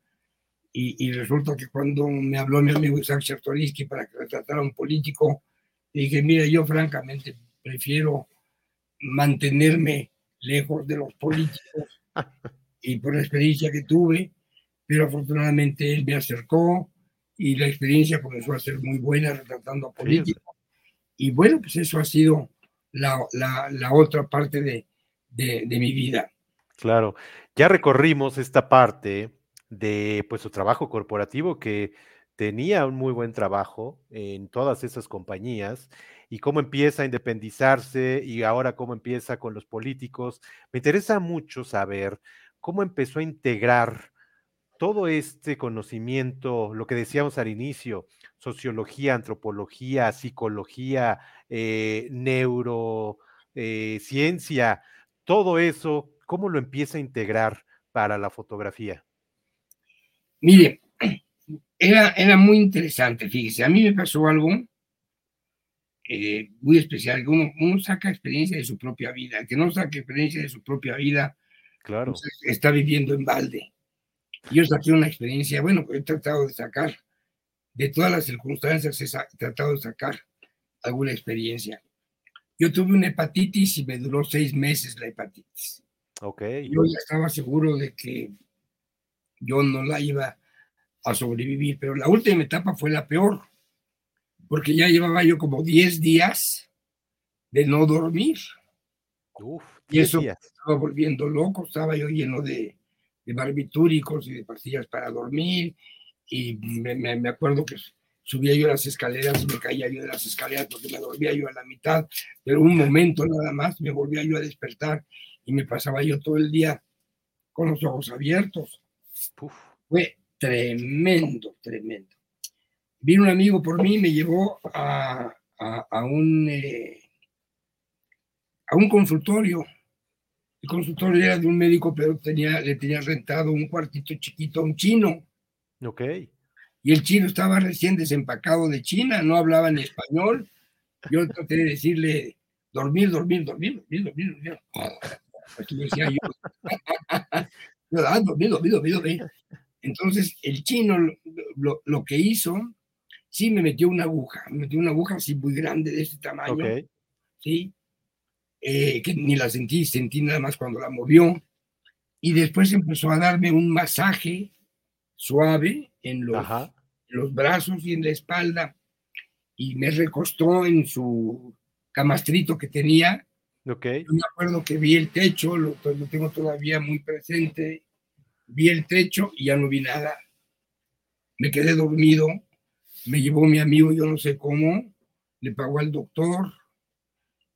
Y, y resulta que cuando me habló mi amigo Isaac Chertoriski para que retratara a un político, dije, mira, yo francamente prefiero mantenerme lejos de los políticos y por la experiencia que tuve, pero afortunadamente él me acercó, y la experiencia comenzó a ser muy buena retratando a políticos. Y bueno, pues eso ha sido la, la, la otra parte de, de, de, mi vida. Claro, ya recorrimos esta parte de pues su trabajo corporativo que tenía un muy buen trabajo en todas esas compañías y cómo empieza a independizarse y ahora cómo empieza con los políticos. Me interesa mucho saber cómo empezó a integrar todo este conocimiento, lo que decíamos al inicio, sociología, antropología, psicología, eh, neurociencia, eh, todo eso, ¿cómo lo empieza a integrar para la fotografía? Mire, era, era muy interesante, fíjese, a mí me pasó algo eh, muy especial, uno, uno, saca experiencia de su propia vida, que no saca experiencia de su propia vida, claro. Pues, está viviendo en balde. Yo saqué una experiencia, bueno, he tratado de sacar, de todas las circunstancias, he tratado de sacar alguna experiencia. Yo tuve una hepatitis y me duró seis meses la hepatitis. Ok. Yo ya estaba seguro de que yo no la iba a sobrevivir, pero la última etapa fue la peor, porque ya llevaba yo como 10 días de no dormir. Uf, y eso estaba volviendo loco, estaba yo lleno de, de barbitúricos y de pastillas para dormir. Y me, me, acuerdo que subía yo las escaleras y me caía yo de las escaleras porque me dormía yo a la mitad, pero un momento nada más me volvía yo a despertar y me pasaba yo todo el día con los ojos abiertos. Fue tremendo, tremendo. Vino un amigo por mí y me llevó a, a, a un, eh, a un consultorio el consultorio era de un médico, pero tenía, le tenía rentado un cuartito chiquito a un chino. Ok. Y el chino estaba recién desempacado de China, no hablaba en español. Yo traté de decirle, dormir, dormir, dormir, dormir, dormir, dormir. Así decía yo. ah, dormir, dormir, dormir, dormir. Entonces, el chino lo, lo, que hizo, sí me metió una aguja, me metió una aguja así muy grande de este tamaño. Okay. Sí, eh, que ni la sentí, sentí nada más cuando la movió. Y después empezó a darme un masaje suave en los, los brazos y en la espalda. Y me recostó en su, camastrito que tenía. Okay. Yo me acuerdo que vi el techo, lo, lo tengo todavía muy presente. Vi el techo y ya no vi nada. Me quedé dormido. Me llevó mi amigo, yo no sé cómo, le pagó al doctor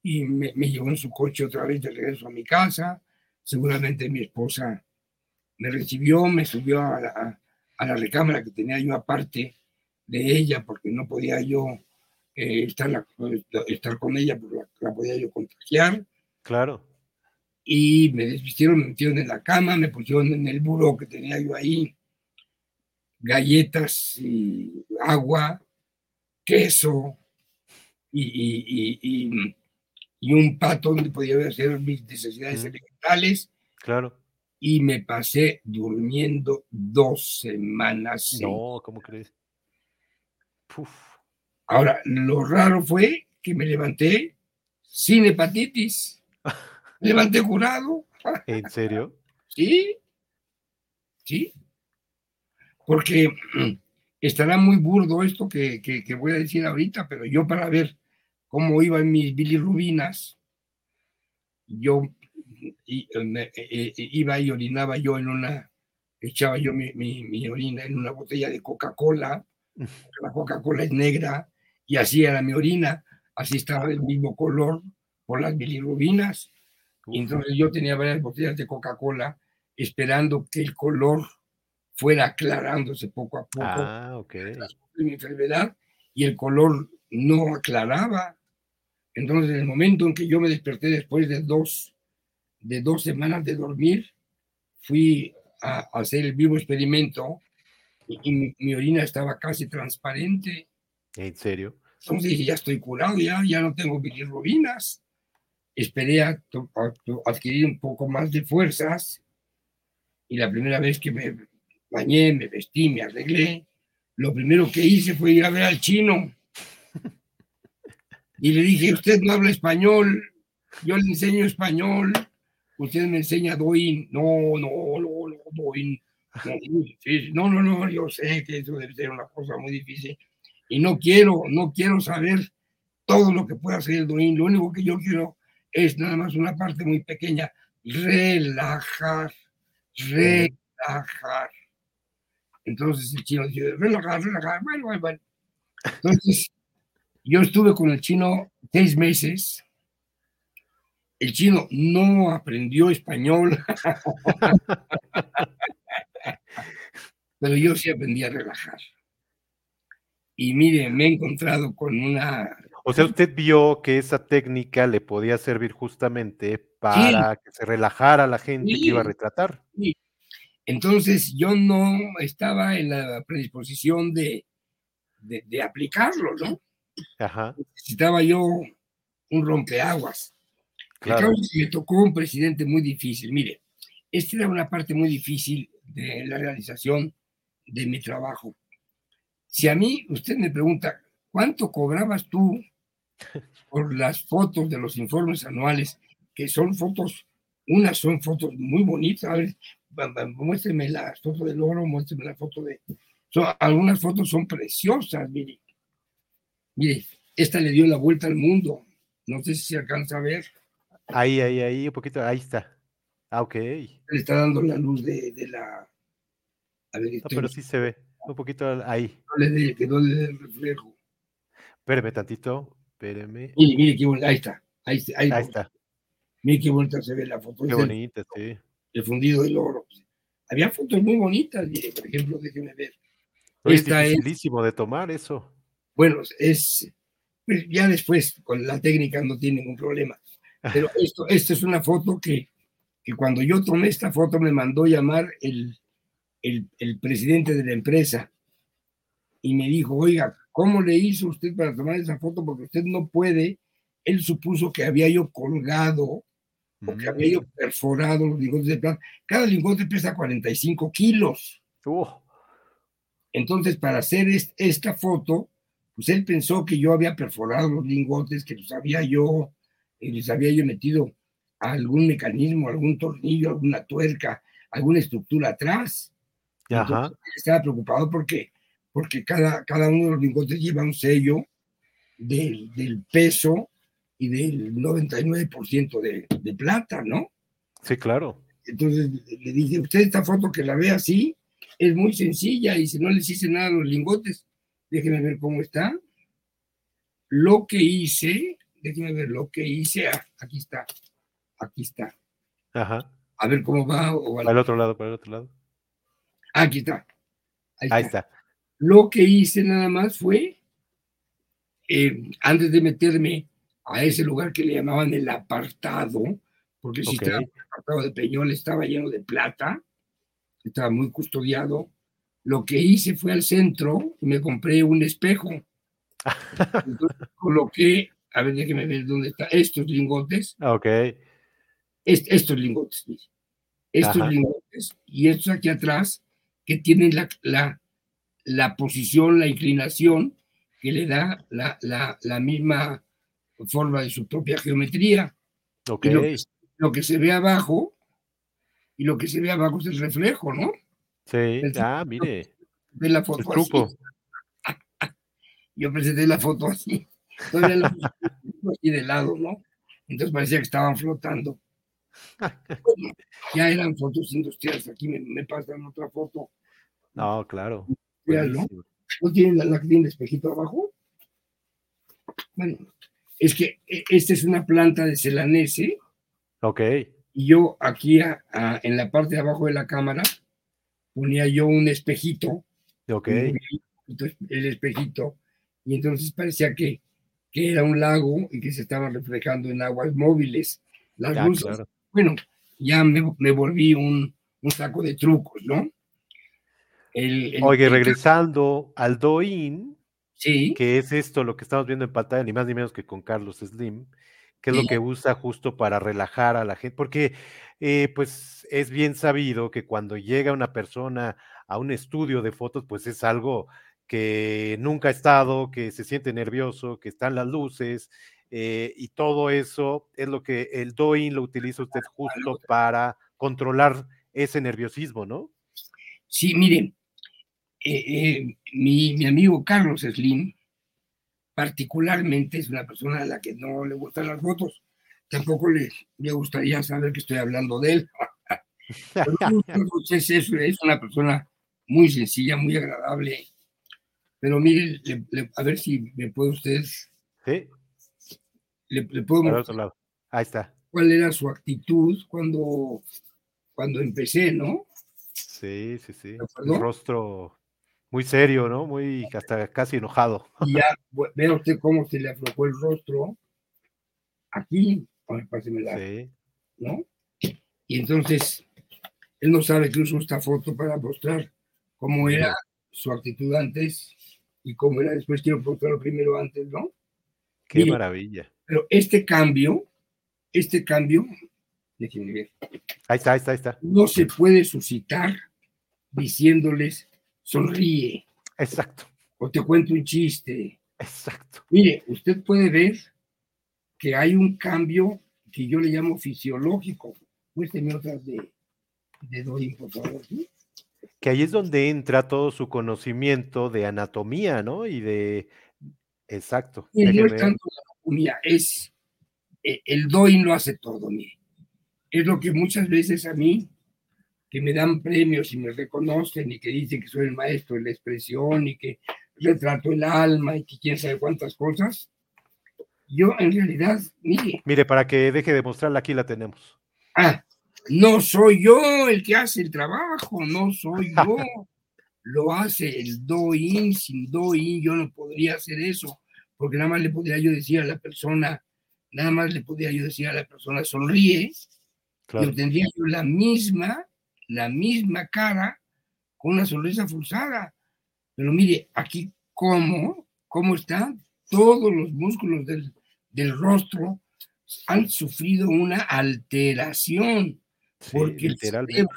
y me, me llevó en su coche otra vez de regreso a mi casa. Seguramente mi esposa me recibió, me subió a la, a la recámara que tenía yo aparte de ella, porque no podía yo eh, estar, estar con ella, porque la, podía yo contagiar. Claro. Y me desvistieron, me metieron en la cama, me pusieron en el buró que tenía yo ahí, galletas y agua, queso y, y, y, un pato donde podía hacer mis necesidades elementales. Claro y me pasé durmiendo dos semanas. No, ¿cómo crees? Ahora, lo raro fue que me levanté sin hepatitis. Me levanté curado. ¿En serio? Sí, sí. Porque estará muy burdo esto que, que, voy a decir ahorita, pero yo para ver cómo iban mis bilirrubinas, yo y, eh, eh, eh, iba y orinaba yo en una, echaba yo mi, mi, orina en una botella de Coca-Cola, la Coca-Cola es negra, y así era mi orina, así estaba del mismo color por las bilirrubinas. Y entonces yo tenía varias botellas de Coca-Cola esperando que el color fuera aclarándose poco a poco. Ah, ok. mi enfermedad y el color no aclaraba. Entonces, en el momento en que yo me desperté después de dos de dos semanas de dormir, fui a, hacer el vivo experimento y, mi, orina estaba casi transparente. ¿En serio? Entonces dije, ya estoy curado, ya, ya no tengo bilirrubinas. Esperé a, adquirir un poco más de fuerzas y la primera vez que me bañé, me vestí, me arreglé, lo primero que hice fue ir a ver al chino. Y le dije, usted no habla español, yo le enseño español usted me enseña Doin, no, no, no, no, Doin, no, no, no, yo sé que eso debe ser una cosa muy difícil y no quiero, no quiero saber todo lo que pueda hacer el Doin, lo único que yo quiero es nada más una parte muy pequeña, relajar, relajar. Entonces el chino dice, relajar, relajar, bueno, bueno, bueno. Entonces, yo estuve con el chino seis meses el chino no aprendió español, pero yo sí aprendí a relajar. Y mire, me he encontrado con una... O sea, usted vio que esa técnica le podía servir justamente para que se relajara la gente que iba a retratar. Sí. Entonces yo no estaba en la predisposición de, de, aplicarlo, ¿no? Ajá. Necesitaba yo un rompeaguas. Claro. me tocó un presidente muy difícil. Mire, esta era una parte muy difícil de la realización de mi trabajo. Si a mí usted me pregunta, ¿cuánto cobrabas tú por las fotos de los informes anuales? Que son fotos, unas son fotos muy bonitas. A ver, muéstreme la foto del oro, muéstreme la foto de... algunas fotos son preciosas, mire. Mire, esta le dio la vuelta al mundo. No sé si se alcanza a ver. Ahí, ahí, ahí, un poquito, ahí está. Ah, ok. Le está dando la luz de, de la. A ver, no, pero sí se ve. Un poquito ahí. No le dé, que no le dé el reflejo. Espéreme tantito. Espéreme. Mire, mire qué bonita. Ahí está. Ahí, ahí, ahí está. Mire qué bonita se ve la foto. Qué bonita, sí. El fundido del oro. Había fotos muy bonitas, mire, por ejemplo, déjeme ver. Esta es dificilísimo de tomar eso. Bueno, es. Pues ya después, con la técnica no tiene ningún problema. Pero esto, esta es una foto que, que, cuando yo tomé esta foto me mandó llamar el, el, el, presidente de la empresa y me dijo, oiga, ¿cómo le hizo usted para tomar esa foto? Porque usted no puede. Él supuso que había yo colgado o que había yo mm. perforado los lingotes de plata. Cada lingote pesa 45 kilos. Entonces, para hacer esta foto, pues él pensó que yo había perforado los lingotes, que los había yo les había yo metido algún mecanismo, algún tornillo, alguna tuerca, alguna estructura atrás. estaba preocupado porque, porque cada, cada uno de los lingotes lleva un sello del, peso y del 99% de, de plata, ¿no? Sí, claro. Entonces le dije, usted esta foto que la ve así, es muy sencilla y si no les hice nada a los lingotes, déjenme ver cómo está. Lo que hice, déjenme ver lo que hice, ah, aquí está, aquí está. Ajá. A ver cómo va. O al... otro lado, para el otro lado. Aquí está. Ahí, está. Lo que hice nada más fue, eh, antes de meterme a ese lugar que le llamaban el apartado, porque si estaba el apartado de Peñol estaba lleno de plata, estaba muy custodiado. Lo que hice fue al centro y me compré un espejo. Entonces coloqué, a ver, déjeme ver dónde está, estos lingotes. Ok. estos lingotes, estos lingotes y estos aquí atrás que tienen la, la, la posición, la inclinación que le da la, la, la, misma forma de su propia geometría. Okay. Lo que, lo, que, se ve abajo, y lo que se ve abajo es el reflejo, ¿no? Sí, ah, mire. Ve la foto así. Yo presenté la foto así, todavía la así de lado, ¿no? Entonces parecía que estaban flotando. ya eran fotos industriales. Aquí me, me pasan otra foto. No, claro. ¿no? ¿No tienen la, la que tiene espejito abajo? Bueno, es que e, esta es una planta de celanese. Ok. Y yo aquí en la parte de abajo de la cámara ponía yo un espejito. Ok. Entonces, el espejito. Y entonces parecía que, que era un lago y que se estaba reflejando en aguas móviles. Las luces. Bueno, ya me, me volví un, un, saco de trucos, ¿no? El, Oye, regresando al Doin, sí. que es esto lo que estamos viendo en pantalla, ni más ni menos que con Carlos Slim, que es lo que usa justo para relajar a la gente, porque eh, pues es bien sabido que cuando llega una persona a un estudio de fotos, pues es algo que nunca ha estado, que se siente nervioso, que están las luces, eh, y todo eso es lo que el Doin lo utiliza usted justo para controlar ese nerviosismo, ¿no? Sí, miren, eh, eh, mi, amigo Carlos Slim, particularmente, es una persona a la que no le gustan las fotos. Tampoco le, le gustaría saber que estoy hablando de él. es, es, una persona muy sencilla, muy agradable. Pero mire, a ver si me puede usted. Sí. Le, puedo. otro lado. Ahí está. ¿Cuál era su actitud cuando, cuando empecé, no? Sí, sí, sí. Un rostro muy serio, ¿no? Muy hasta casi enojado. Y ya vea usted cómo se le aflojó el rostro aquí, la, sí. ¿no? Y entonces él no sabe que uso esta foto para mostrar cómo era su actitud antes y cómo era después. Quiero mostrarlo primero antes, ¿no? Qué maravilla. Pero este cambio, este cambio, déjenme ver. Ahí está, ahí está, ahí está. No se puede suscitar diciéndoles sonríe. Exacto. O te cuento un chiste. Exacto. Mire, usted puede ver que hay un cambio que yo le llamo fisiológico. Muéstrame otras de, de Dorin, por favor. Que ahí es donde entra todo su conocimiento de anatomía, ¿no? Y de. Exacto. Y no es tanto la anatomía, es. Eh, el Doin lo hace todo, mire. Es lo que muchas veces a mí que me dan premios y me reconocen y que dicen que soy el maestro de la expresión y que retrato el alma y que quién sabe cuántas cosas. Yo en realidad, mire. Mire, para que deje de mostrarla, aquí la tenemos. Ah, no soy yo el que hace el trabajo, no soy yo. Lo hace el do-in, sin do-in yo no podría hacer eso, porque nada más le podría yo decir a la persona, nada más le podría yo decir a la persona, sonríe, claro. y obtendría yo la misma la misma cara con una sonrisa forzada. Pero mire, aquí cómo, cómo están todos los músculos del, del rostro han sufrido una alteración. porque el cerebro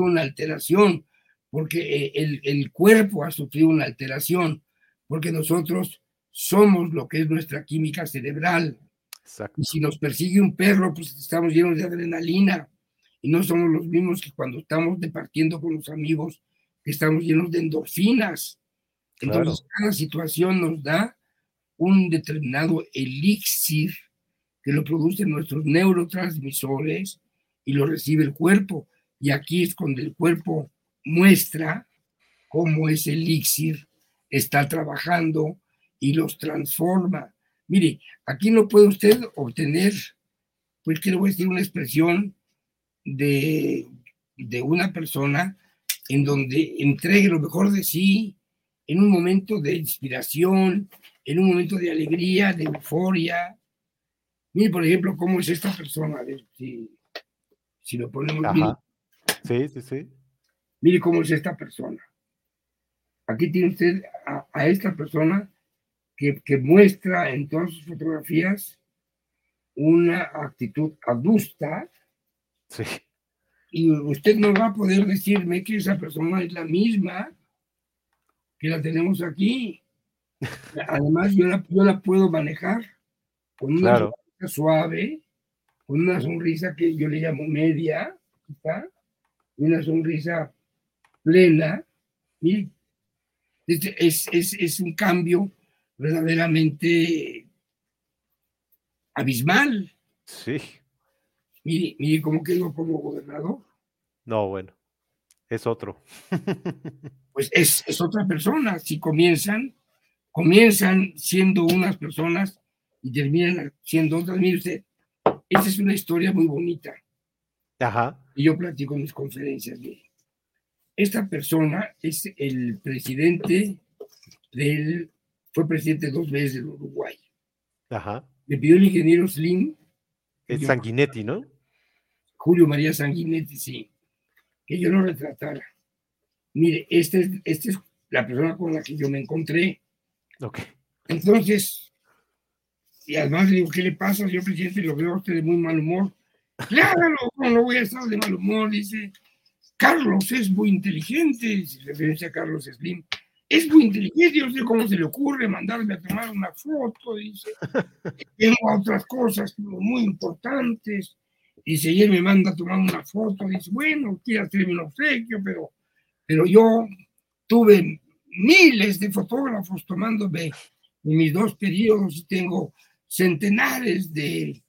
una alteración, porque eh, el, el cuerpo ha sufrido una alteración, porque nosotros somos lo que es nuestra química cerebral. Y si nos persigue un perro, pues estamos llenos de adrenalina y no somos los mismos que cuando estamos departiendo con los amigos, que estamos llenos de endorfinas. Entonces, cada situación nos da un determinado elixir que lo producen nuestros neurotransmisores y lo recibe el cuerpo. Y aquí es cuando el cuerpo muestra cómo ese elixir está trabajando y los transforma. Mire, aquí no puede usted obtener, pues quiero decir, una expresión de, de una persona en donde entregue lo mejor de sí en un momento de inspiración, en un momento de alegría, de euforia. Mire, por ejemplo, cómo es esta persona, a ver si, si lo ponemos bien. Sí, sí, sí. Mire cómo es esta persona. Aquí tiene usted a, esta persona que, que, muestra en todas sus fotografías una actitud adusta. Sí. Y usted no va a poder decirme que esa persona es la misma que la tenemos aquí. Además, yo la, yo la puedo manejar con una sonrisa suave, con una sonrisa que yo le llamo media, ¿está? una sonrisa plena. Mire, es, es, es un cambio verdaderamente abismal. Sí. Mire, mire cómo quedó como gobernador. No, bueno, es otro. pues es, es, otra persona. Si comienzan, comienzan siendo unas personas y terminan siendo otras. Mire usted, esa es una historia muy bonita. Ajá. Y yo platico en mis conferencias. Mire. Esta persona es el presidente del, fue presidente dos veces del Uruguay. Ajá. Le pidió el ingeniero Slim. Es Sanguinetti, ¿no? Julio María Sanguinetti, sí. Que yo lo retratara. Mire, esta es, esta es la persona con la que yo me encontré. Ok. Entonces, y además le digo, ¿qué le pasa, señor presidente? Lo veo a usted de muy mal humor. Claro, no voy a estar de mal humor? Dice, Carlos es muy inteligente, se referencia a Carlos Slim, es muy inteligente, yo no sé cómo se le ocurre mandarme a tomar una foto, dice, tengo otras cosas muy importantes, dice, y él me manda a tomar una foto, dice, bueno, quiero hacerme un obsequio, pero, pero yo tuve miles de fotógrafos tomándome en mis dos periodos y tengo centenares de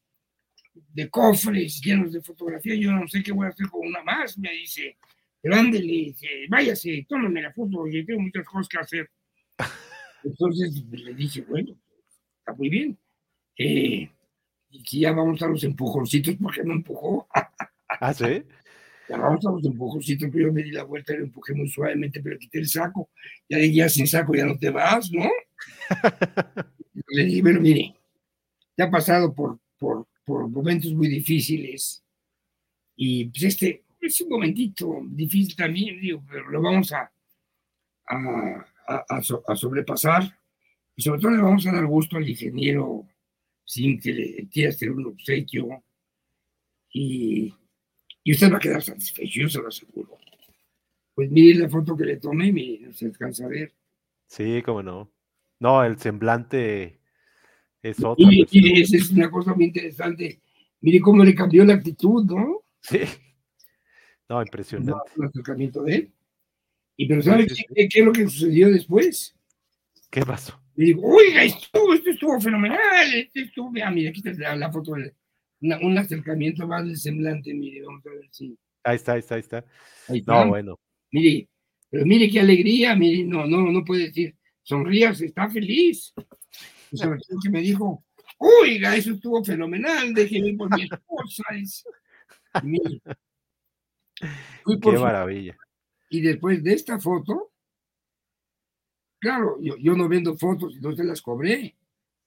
de cofres llenos de fotografías, yo no sé qué voy a hacer con una más, me dice, pero ándele, váyase, tómame la foto, yo tengo muchas cosas que hacer. Entonces le dije, bueno, está muy bien. Eh, y ya vamos a los empujoncitos, porque me empujó. ¿Ah, sí? Ya vamos a los empujoncitos, pero yo me di la vuelta y lo empujé muy suavemente, pero quité el saco. Ya ya sin saco ya no te vas, ¿no? le dije, bueno, mire, ya ha pasado por, por por momentos muy difíciles. Y pues este es un momentito difícil también, digo, pero lo vamos a, a, a, sobrepasar. Y sobre todo le vamos a dar gusto al ingeniero sin que le quiera hacer un obsequio. Y, y usted va a quedar satisfecho, yo se lo aseguro. Pues mire la foto que le tomé, mire, no se alcanza a ver. Sí, cómo no. No, el semblante es Mire, esa es una cosa muy interesante. Mire cómo le cambió la actitud, ¿no? Sí. No, impresionante. el acercamiento de él. Y pero ¿sabe qué, es lo que sucedió después? ¿Qué pasó? Le digo, oiga, esto, esto estuvo fenomenal. Estuvo, ah, mira, aquí está la, foto, de, un acercamiento más del semblante, mire, vamos a ver si. Ahí está, ahí está, ahí está. Ahí está. No, bueno. Mire, pero mire qué alegría, mire, no, no, no puede decir, sonrías, está feliz sobre todo que me dijo, oiga, eso estuvo fenomenal, déjeme por mi esposa. Qué maravilla. Y después de esta foto, claro, yo, yo no vendo fotos, entonces las cobré.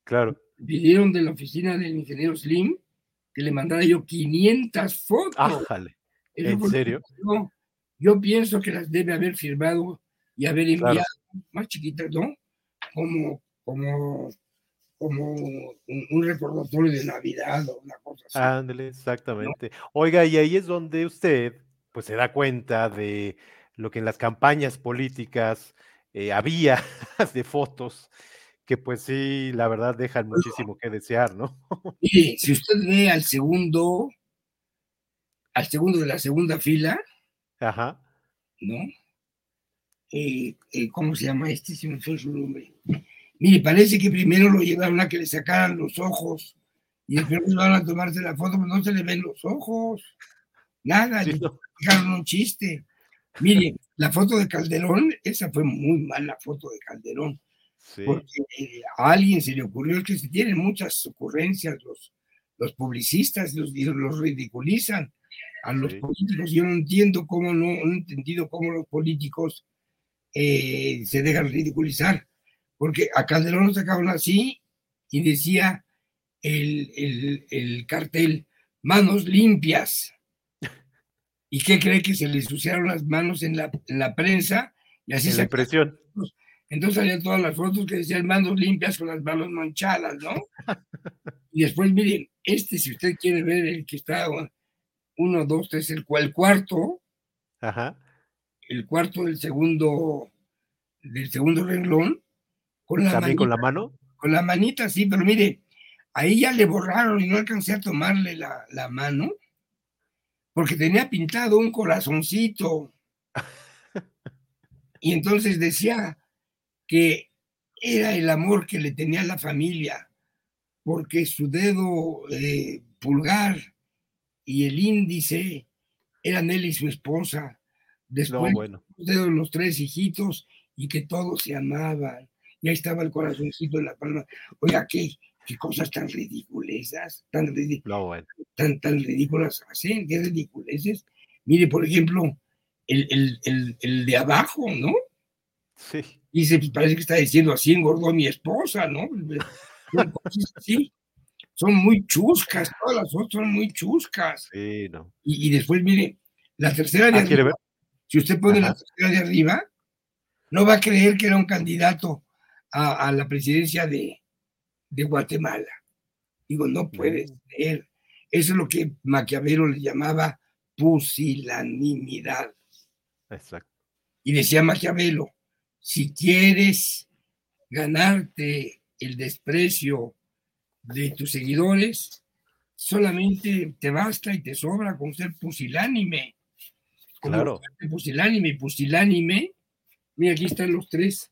Claro. Pidieron de la oficina del ingeniero Slim que le mandara yo 500 fotos. Ájale. ¿En serio? Yo, yo, pienso que las debe haber firmado y haber enviado más chiquitas, ¿no? Como, como como un, recordatorio de Navidad o una cosa así. Ándale, exactamente. Oiga, y ahí es donde usted pues se da cuenta de lo que en las campañas políticas eh, había de fotos que pues sí, la verdad dejan muchísimo que desear, ¿no? Y si usted ve al segundo, al segundo de la segunda fila, Ajá. ¿no? Eh, eh, ¿Cómo se llama este? Si me fue su nombre. Mire, parece que primero lo llevaron a que le sacaran los ojos y después van a tomarse la foto, pero no se le ven los ojos, nada, sí, un chiste. Mire, la foto de Calderón, esa fue muy mala foto de Calderón, porque eh, a alguien se le ocurrió que se tienen muchas ocurrencias los, los publicistas, los, los ridiculizan a los políticos. Yo no entiendo cómo no, no he entendido cómo los políticos eh, se dejan ridiculizar, porque a Calderón lo sacaron así y decía el, cartel, manos limpias. ¿Y qué cree que se le ensuciaron las manos en la, prensa? Y así se impresión. Entonces salían todas las fotos que decían manos limpias con las manos manchadas, ¿no? y después, miren, este, si usted quiere ver el que está uno, dos, tres, el, el cuarto, Ajá. el cuarto del segundo, del segundo renglón, con la ¿También con la mano? Con la manita, sí, pero mire, Ahí ya le borraron y no alcancé a tomarle la, mano porque tenía pintado un corazoncito. Y entonces decía que era el amor que le tenía la familia, porque su dedo eh, pulgar y el índice eran él y su esposa. Después, bueno. los dedos los tres hijitos y que todos se amaban. Y ahí estaba el corazoncito en la palma. Oiga, ¿qué? qué cosas tan ridículas, tan, tan, tan ridículas hacen, qué ridiculeces. Mire, por ejemplo, el, el, el, de abajo, ¿no? Sí. Dice, pues parece que está diciendo así engordó mi esposa, ¿no? Sí, son muy chuscas, todas las otras son muy chuscas. Sí, no. Y, después, mire, la tercera de ah, arriba, si usted pone la tercera de arriba, no va a creer que era un candidato a la presidencia de, de Guatemala. Digo, no puede ser. Eso es lo que Maquiavelo le llamaba pusilanimidad. Exacto. Y decía Maquiavelo, si quieres ganarte el desprecio de tus seguidores, solamente te basta y te sobra con ser pusilánime. claro. Pusilánime pusilánime. Mira, aquí están los tres,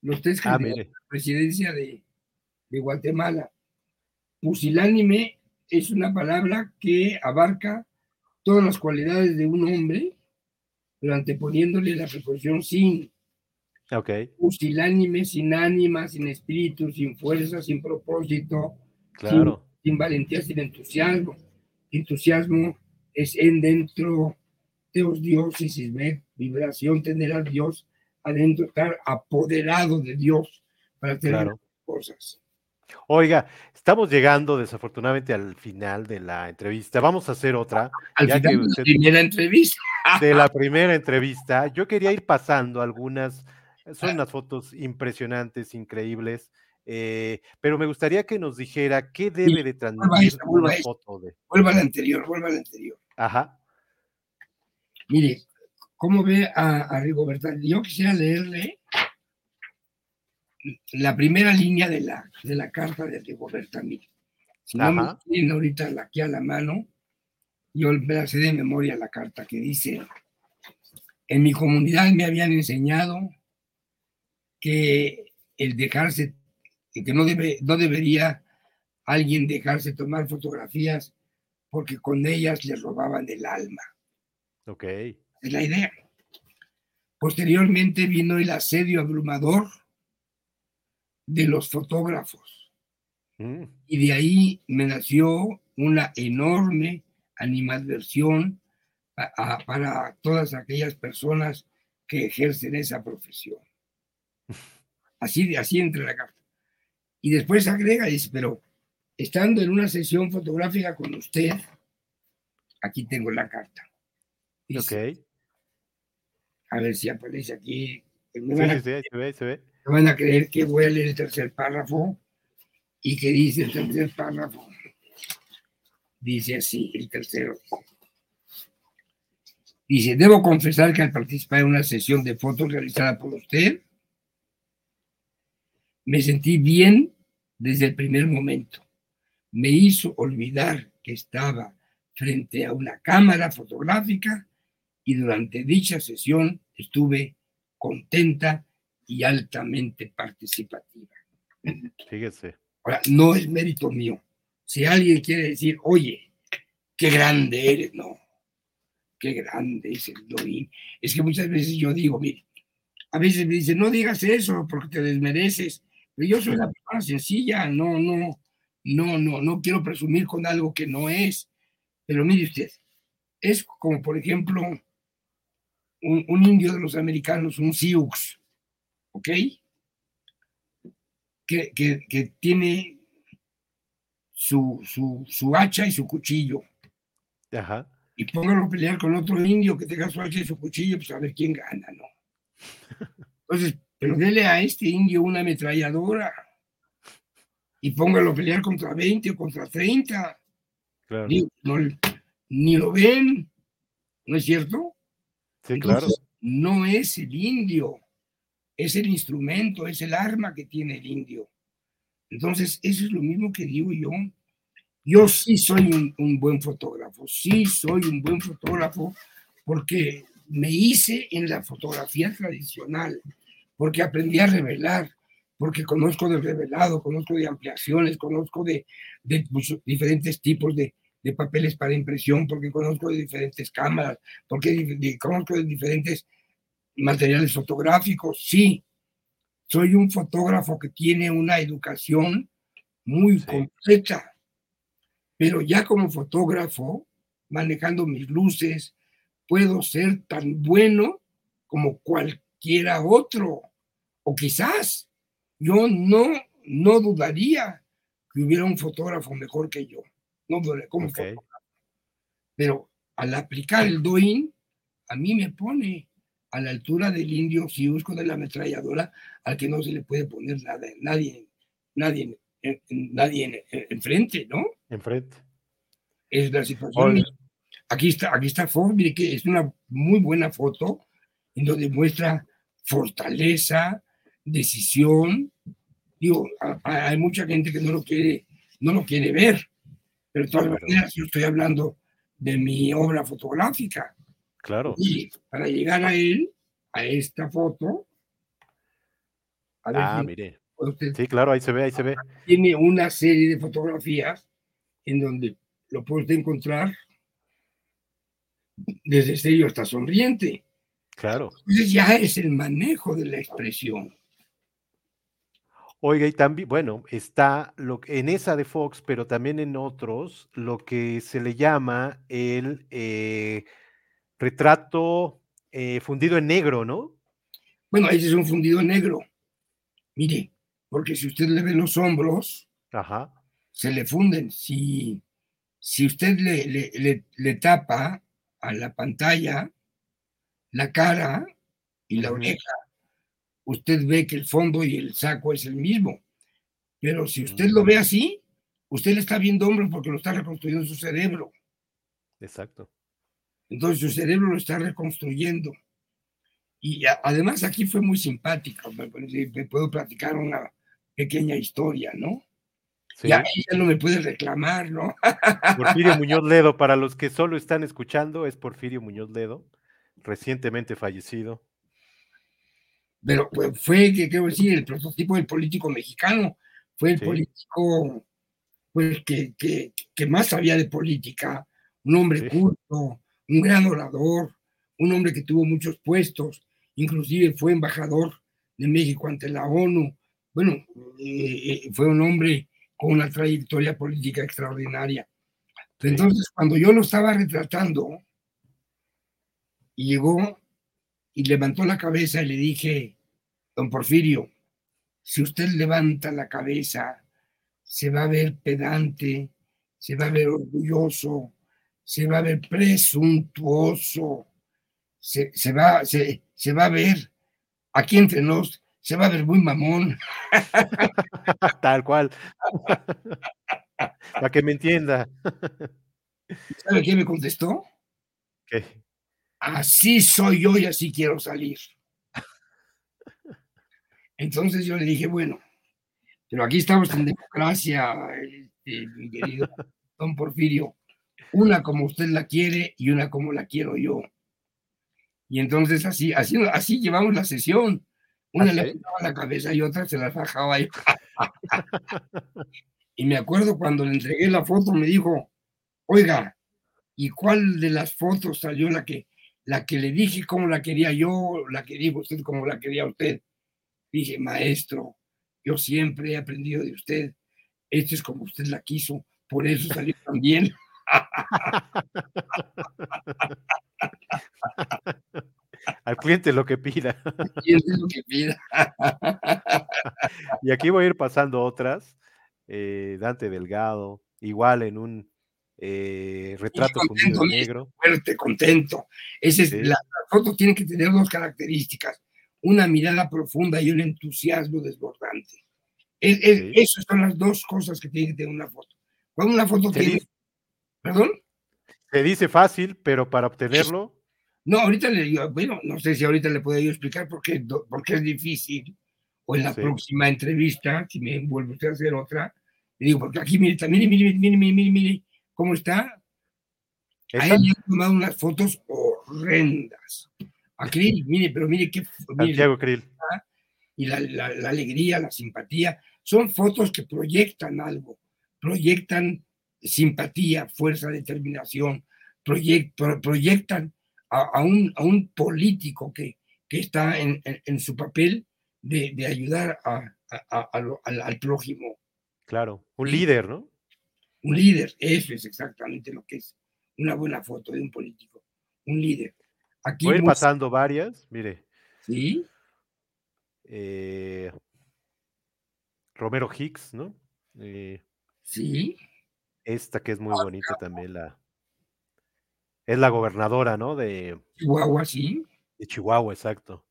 los tres ah, la presidencia de, de Guatemala. Pusilánime es una palabra que abarca todas las cualidades de un hombre, pero anteponiéndole la preposición sin. Okay. Pusilánime, sin ánima, sin espíritu, sin fuerza, sin propósito, claro. sin, valentía, sin entusiasmo. Entusiasmo es en dentro de los dioses, y ver vibración, tener a Dios adentro, estar apoderado de Dios para tener cosas. Oiga, estamos llegando desafortunadamente al final de la entrevista. Vamos a hacer otra. Al final de la primera entrevista. De la primera entrevista. Yo quería ir pasando algunas, son unas fotos impresionantes, increíbles, eh, pero me gustaría que nos dijera qué debe de transmitir una foto de. Vuelva a la anterior, vuelva a la anterior. Ajá. Mire, ¿cómo ve a, a Rigoberta? Yo quisiera leerle la primera línea de la, de la carta de Rigoberta Mil. Si no me tienen ahorita aquí a la mano, yo me la sé de memoria la carta que dice, en mi comunidad me habían enseñado que el dejarse, que no, debe, no debería alguien dejarse tomar fotografías porque con ellas le robaban el alma. Ok. Es la idea. Posteriormente vino el asedio abrumador de los fotógrafos. Mm. Y de ahí me nació una enorme animadversión para todas aquellas personas que ejercen esa profesión. Así, así entre la carta. Y después agrega, dice, pero estando en una sesión fotográfica con usted, aquí tengo la carta. ok. A ver si aparece aquí. Sí, sí, se ve, se ve van a creer que voy a leer el tercer párrafo y que dice el tercer párrafo. Dice así, el tercero. Dice, debo confesar que al participar en una sesión de fotos realizada por usted, me sentí bien desde el primer momento. Me hizo olvidar que estaba frente a una cámara fotográfica y durante dicha sesión estuve contenta y altamente participativa. Fíjese. Ahora, no es mérito mío, Si alguien quiere decir, oye, qué grande eres, no, qué grande es el Doin. Es que muchas veces yo digo, mire, a veces me dicen, no digas eso porque te desmereces, pero yo soy una persona sencilla, no, no, no, no, no quiero presumir con algo que no es. Pero mire usted, es como por ejemplo un, indio de los americanos, un Sioux, ¿ok? Que, que, tiene su, su, su, hacha y su cuchillo. Ajá. Y póngalo a pelear con otro indio que tenga su hacha y su cuchillo, pues a ver quién gana, ¿no? Entonces, pero dele a este indio una ametralladora y póngalo a pelear contra 20 o contra 30. Claro. Ni, lo ven, ¿no es cierto? Sí, claro. No es el indio, es el instrumento, es el arma que tiene el indio. Entonces, eso es lo mismo que digo yo. Yo sí soy un, un buen fotógrafo, sí soy un buen fotógrafo porque me hice en la fotografía tradicional, porque aprendí a revelar, porque conozco de revelado, conozco de ampliaciones, conozco de, diferentes tipos de, papeles para impresión, porque conozco de diferentes cámaras, porque conozco de diferentes materiales fotográficos. Sí, soy un fotógrafo que tiene una educación muy completa, pero ya como fotógrafo, manejando mis luces, puedo ser tan bueno como cualquiera otro, o quizás yo no, no dudaría que hubiera un fotógrafo mejor que yo. No dudaría como fotógrafo. Pero al aplicar el doin, a mí me pone a la altura del indio Siusco de la ametralladora, al que no se le puede poner nada, nadie, nadie, nadie enfrente, ¿no? Enfrente. Es la situación. Aquí está, aquí está Ford, mire que es una muy buena foto en donde muestra fortaleza, decisión. Digo, hay mucha gente que no lo quiere, no lo quiere ver, pero de todas maneras yo estoy hablando de mi obra fotográfica. Claro. Y para llegar a él, a esta foto. ah, mire. sí, claro, ahí se ve, ahí se ve. Tiene una serie de fotografías en donde lo puede encontrar desde serio hasta sonriente. Claro. Entonces ya es el manejo de la expresión. Oiga, y también, bueno, está lo, en esa de Fox, pero también en otros, lo que se le llama el eh, retrato eh, fundido en negro, ¿no? Bueno, ese es un fundido en negro. Mire, porque si usted le ve los hombros, se le funden. Si, si usted le, le, le, tapa a la pantalla la cara y la oreja, usted ve que el fondo y el saco es el mismo. Pero si usted lo ve así, usted le está viendo hombros porque lo está reconstruyendo su cerebro. Exacto. Entonces su cerebro lo está reconstruyendo. Y además aquí fue muy simpático. Me, puedo platicar una pequeña historia, ¿no? Ya, ya no me puede reclamar, ¿no? Porfirio Muñoz Ledo, para los que solo están escuchando, es Porfirio Muñoz Ledo, recientemente fallecido pero pues, fue, que quiero decir, el prototipo del político mexicano, fue el político pues, que, que, más sabía de política, un hombre culto, un gran orador, un hombre que tuvo muchos puestos, inclusive fue embajador de México ante la ONU. Bueno, eh, eh, fue un hombre con una trayectoria política extraordinaria. Entonces, cuando yo lo estaba retratando, llegó y levantó la cabeza y le dije, don Porfirio, si usted levanta la cabeza, se va a ver pedante, se va a ver orgulloso, se va a ver presuntuoso, se, va, se, se va a ver, aquí entre nos, se va a ver muy mamón. Tal cual. Para que me entienda. ¿Sabe qué me contestó? ¿Qué? Así soy yo y así quiero salir. Entonces yo le dije, bueno, pero aquí estamos en democracia, este, mi querido don Porfirio, una como usted la quiere y una como la quiero yo. Y entonces así, así, así llevamos la sesión. Una le pintaba la cabeza y otra se la fajaba. Y me acuerdo cuando le entregué la foto, me dijo, oiga, ¿y cuál de las fotos salió la que, la que le dije cómo la quería yo, la que dijo usted como la quería usted? Dije, maestro, yo siempre he aprendido de usted. Esto es como usted la quiso, por eso salió tan bien. Al cliente lo que pida. Al cliente lo que pida. y aquí voy a ir pasando otras. Eh, Dante Delgado, igual en un eh, retrato contento, negro. Fuerte, contento. Ese es, la, foto tiene que tener dos características, una mirada profunda y un entusiasmo desbordante. Esas son las dos cosas que tiene que tener una foto. Cuando una foto tiene... ¿Perdón? Se dice fácil, pero para obtenerlo... No, ahorita le digo, bueno, no sé si ahorita le puedo yo explicar por qué, es difícil, o en la próxima entrevista, si me vuelve a hacer otra, le digo, porque aquí, mire, mire, mire, mire, mire, mire, cómo está. Ahí han tomado unas fotos horrendas. A mire, pero mire qué. Santiago Krill. Y la, la, alegría, la simpatía, son fotos que proyectan algo, proyectan simpatía, fuerza, determinación, proyectan a, un, a un político que, que está en, en, su papel de, de ayudar a, al, al, prójimo. Claro, un líder, ¿no? Un líder, eso es exactamente lo que es una buena foto de un político, un líder. Aquí Voy pasando varias, mire. Sí. Eh, Romero Hicks, ¿no? Eh, sí. Esta que es muy bonita también, la, es la gobernadora, ¿no? De Chihuahua, sí. De Chihuahua, exacto.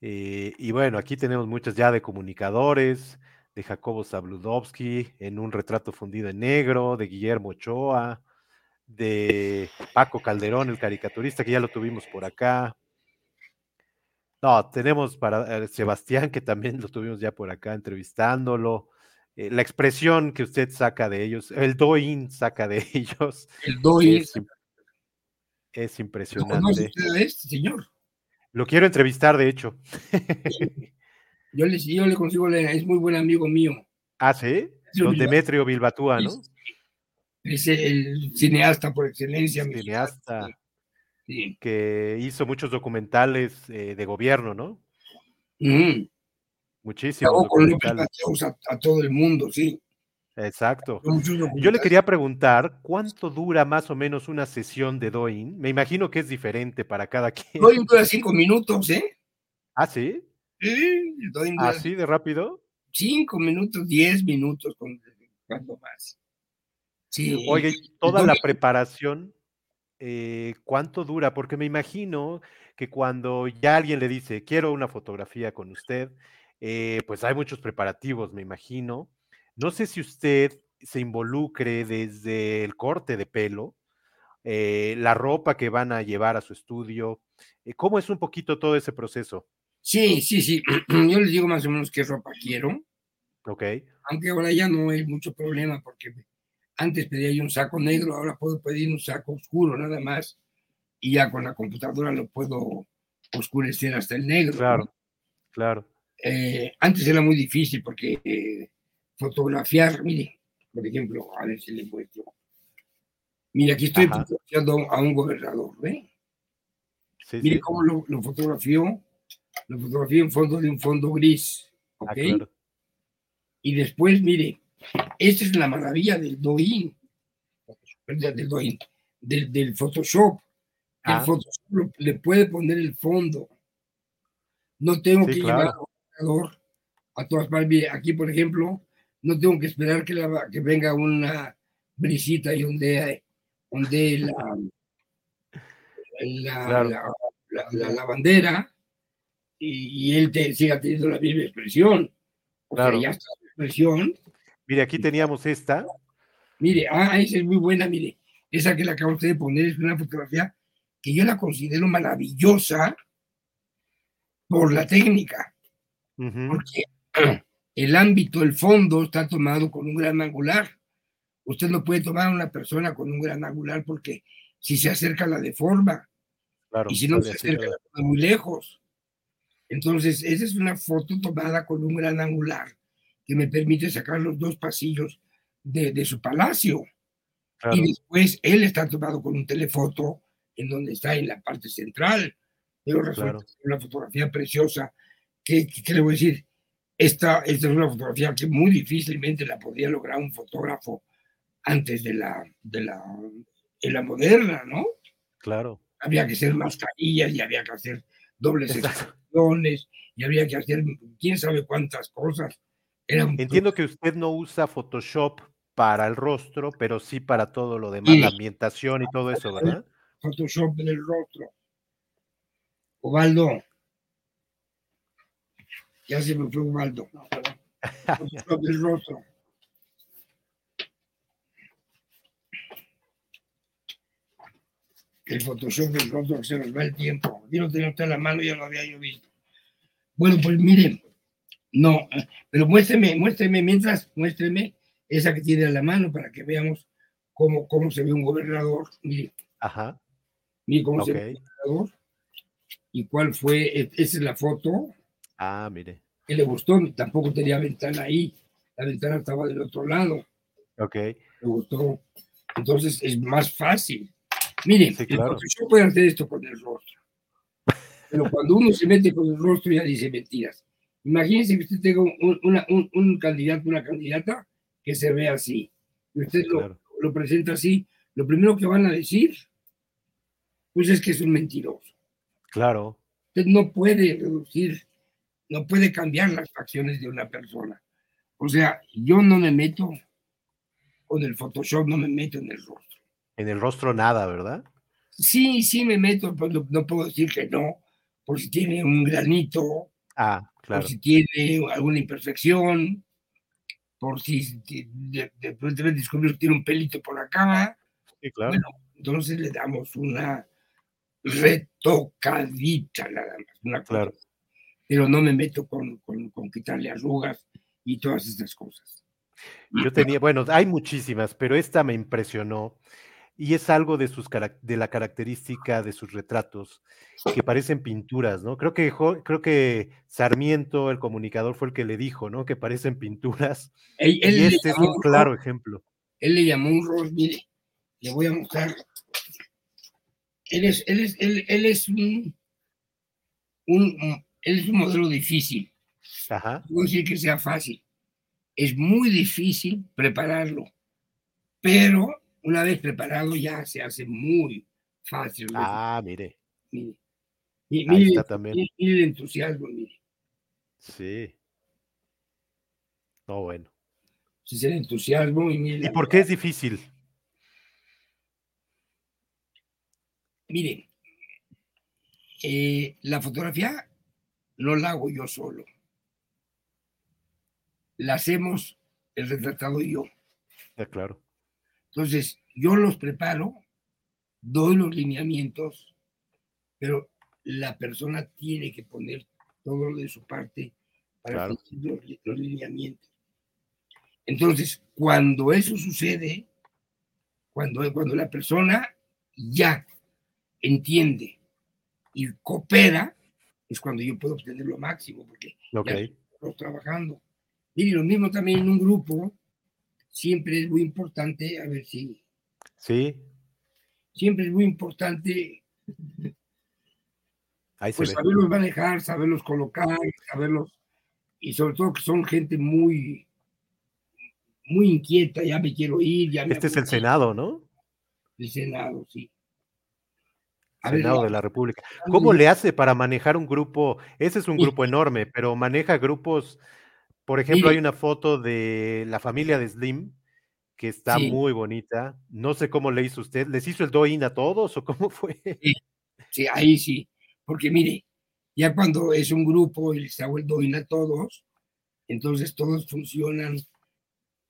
Eh, y bueno, aquí tenemos muchas ya de comunicadores, de Jacobo Zabludovsky, en un retrato fundido en negro, de Guillermo Ochoa, de Paco Calderón, el caricaturista, que ya lo tuvimos por acá. No, tenemos para eh, Sebastián, que también lo tuvimos ya por acá entrevistándolo. Eh, la expresión que usted saca de ellos, el doin saca de ellos. El doin es, impresionante. ¿Lo este señor? Lo quiero entrevistar, de hecho. yo, le, yo le consigo, es muy buen amigo mío. Ah, sí. Don Demetrio Bilbatúa, ¿no? Es el cineasta por excelencia. Cineasta. Que hizo muchos documentales eh, de gobierno, ¿no? Muchísimo. a, todo el mundo, sí. Exacto. Yo le quería preguntar, ¿cuánto dura más o menos una sesión de Doin? Me imagino que es diferente para cada quien. Doin dura cinco minutos, ¿eh? ¿Ah, sí? Dura ¿Así de rápido? Cinco minutos, diez minutos, cuando más. Sí. Oye, toda la preparación, eh, ¿cuánto dura? Porque me imagino que cuando ya alguien le dice, quiero una fotografía con usted, eh, pues hay muchos preparativos, me imagino. No sé si usted se involucre desde el corte de pelo, eh, la ropa que van a llevar a su estudio. Eh, ¿Cómo es un poquito todo ese proceso? Sí, sí, sí. Yo les digo más o menos qué ropa quiero. Ok. Aunque ahora ya no hay mucho problema porque antes pedía yo un saco negro, ahora puedo pedir un saco oscuro nada más y ya con la computadora lo puedo oscurecer hasta el negro. Claro, claro. Eh, antes era muy difícil porque eh, fotografiar, mire, por ejemplo, a ver si le muestro. Mire, aquí estoy fotografiando a un gobernador, ¿ve? mire cómo lo, lo, fotografió. Lo fotografió en fondo de un fondo gris, ¿ok? Ah, y después, mire, esta es la maravilla del Doin, del Doin, del, del Photoshop. El ah. Photoshop le puede poner el fondo. No tengo que llevar a todas partes. Aquí, por ejemplo, no tengo que esperar que, que venga una brisita y ondee, la, la, la, bandera y, él te, siga teniendo la misma expresión. O claro. ya está la expresión. Mire, aquí teníamos esta. Mire, ah, esa es muy buena, mire. Esa que le acabo de poner es una fotografía que yo la considero maravillosa por la técnica porque el ámbito, el fondo está tomado con un gran angular. Usted no puede tomar a una persona con un gran angular porque si se acerca la deforma. y si no se acerca muy lejos. Entonces, esa es una foto tomada con un gran angular que me permite sacar los dos pasillos de, su palacio. Y después él está tomado con un telefoto en donde está en la parte central, pero resulta una fotografía preciosa que, que, le voy a decir, esta, esta es una fotografía que muy difícilmente la podría lograr un fotógrafo antes de la, de la, de la moderna, ¿no? Claro. Había que hacer mascarillas y había que hacer dobles y había que hacer quién sabe cuántas cosas. Entiendo que usted no usa Photoshop para el rostro, pero sí para todo lo demás, la ambientación y todo eso, ¿verdad? Photoshop en el rostro. Ovaldo. Ya se me fue Ovaldo. Photoshop del rostro. El Photoshop del rostro se nos va el tiempo. Yo lo tenía usted en la mano, ya lo había yo visto. Bueno, pues miren, no, pero muéstreme, muéstreme mientras, muéstreme esa que tiene a la mano para que veamos cómo, cómo se ve un gobernador. Mire. Ajá. Mire cómo se ve un gobernador. Y cuál fue, e, esa es la foto. Ah, mire. Que le gustó, tampoco tenía ventana ahí. La ventana estaba del otro lado. Ok. Le gustó. Entonces es más fácil. Mire, sí, claro. yo puedo hacer esto con el rostro. Pero cuando uno se mete con el rostro ya dice mentiras. Imagínense que usted tenga un, un, candidato, una candidata que se ve así. Y usted lo, lo, presenta así. Lo primero que van a decir, pues es que es un mentiroso. Claro. Usted no puede reducir, no puede cambiar las facciones de una persona. O sea, yo no me meto con el Photoshop, no me meto en el rostro. En el rostro nada, ¿verdad? Sí, sí me meto, pero no puedo decir que no, por si tiene un granito, ah, por si tiene alguna imperfección, por si de, pronto descubrir que tiene un pelito por acá. Sí, claro. Bueno, entonces le damos una retocadita nada más. Una claro. Pero no me meto con, con, con quitarle arrugas y todas estas cosas. Yo tenía, bueno, hay muchísimas, pero esta me impresionó y es algo de, sus, de la característica de sus retratos, que parecen pinturas, ¿no? Creo que, creo que Sarmiento, el comunicador, fue el que le dijo, ¿no? Que parecen pinturas. y este es un claro ejemplo. Él le llamó un rostro, mire, le voy a mostrar. Él es, él es, él, él es un, un, él es un modelo difícil. Ajá. No decir que sea fácil. Es muy difícil prepararlo, pero una vez preparado ya se hace muy fácil. Ah, mire. Mire, mire, está también. mire el entusiasmo, mire. Sí. No, bueno. Sí, es el entusiasmo y mire. ¿Y por qué es difícil? Miren, eh, la fotografía no la hago yo solo. La hacemos el retratado y yo. Ya, claro. Entonces, yo los preparo, doy los lineamientos, pero la persona tiene que poner todo lo de su parte para los, los lineamientos. Entonces, cuando eso sucede, cuando, cuando la persona ya entiende y coopera, es cuando yo puedo obtener lo máximo, porque okay. ya trabajando. Y lo mismo también en un grupo, siempre es muy importante, a ver si... Sí. Siempre es muy importante pues saberlos manejar, saberlos colocar, saberlos, y sobre todo que son gente muy, muy inquieta, ya me quiero ir. Ya este es el Senado, ¿no? El Senado, sí. Senado de la República. ¿Cómo le hace para manejar un grupo? Ese es un grupo enorme, pero maneja grupos por ejemplo, hay una foto de la familia de Slim que está muy bonita. No sé cómo le hizo usted. ¿Les hizo el do-in a todos o cómo fue? Sí, ahí sí. Porque mire, ya cuando es un grupo y les hago el do-in a todos, entonces todos funcionan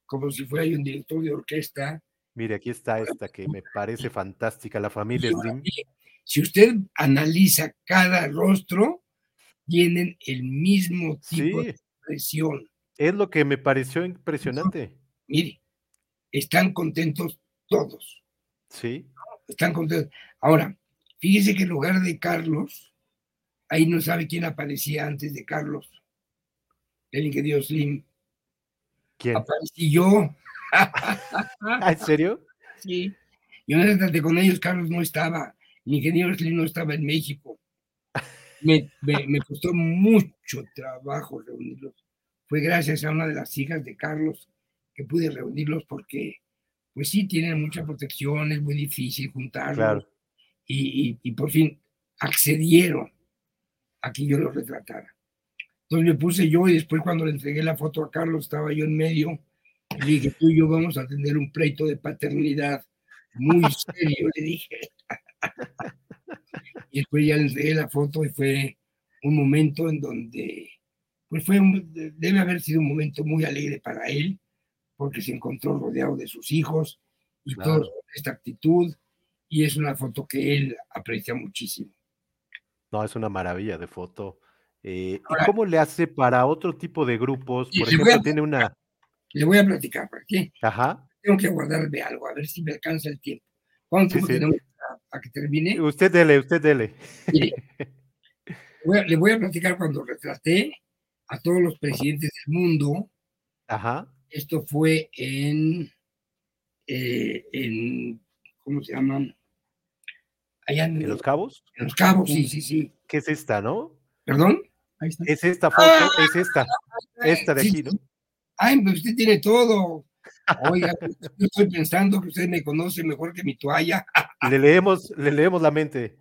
como si fuera un director de orquesta. Mire, aquí está esta que me parece fantástica, la familia Slim. Si usted analiza cada rostro, tienen el mismo tipo de expresión. Es lo que me pareció impresionante. Mire, están contentos todos. Sí. Están contentos. Ahora, fíjese que en lugar de Carlos, ahí no sabe quién aparecía antes de Carlos. El dio Slim. ¿Quién? Aparecí yo. ¿En serio? Sí. Yo no traté con ellos, Carlos no estaba, el ingeniero Slim no estaba en México. Me, me, costó mucho trabajo reunirlos. Fue gracias a una de las hijas de Carlos que pude reunirlos porque, pues sí, tienen mucha protección, es muy difícil juntarlos. Y, y, por fin accedieron a que yo los retratara. Entonces me puse yo y después cuando le entregué la foto a Carlos estaba yo en medio y dije, tú y yo vamos a tener un pleito de paternidad muy serio, le dije. y después ya le entregué la foto y fue un momento en donde, pues fue, debe haber sido un momento muy alegre para él, porque se encontró rodeado de sus hijos y toda esta actitud, y es una foto que él aprecia muchísimo. No, es una maravilla de foto. Eh, ¿Y cómo le hace para otro tipo de grupos? Por ejemplo, tiene una... Le voy a platicar, ¿para qué? Ajá. Tengo que guardarme algo, a ver si me alcanza el tiempo. ¿Cuánto tiempo tenemos a, que termine? Usted dele, usted dele. le voy a platicar cuando retraté a todos los presidentes del mundo. Ajá. Esto fue en, eh, en ¿cómo se llaman? Allá en, Los Cabos? En Los Cabos, sí, sí, sí. ¿Qué es esta, no? ¿Perdón? Es esta foto, ah, es esta, esta de aquí, ¿no? Ay, pues usted tiene todo. Oiga, yo estoy pensando que usted me conoce mejor que mi toalla. Le leemos, le leemos la mente.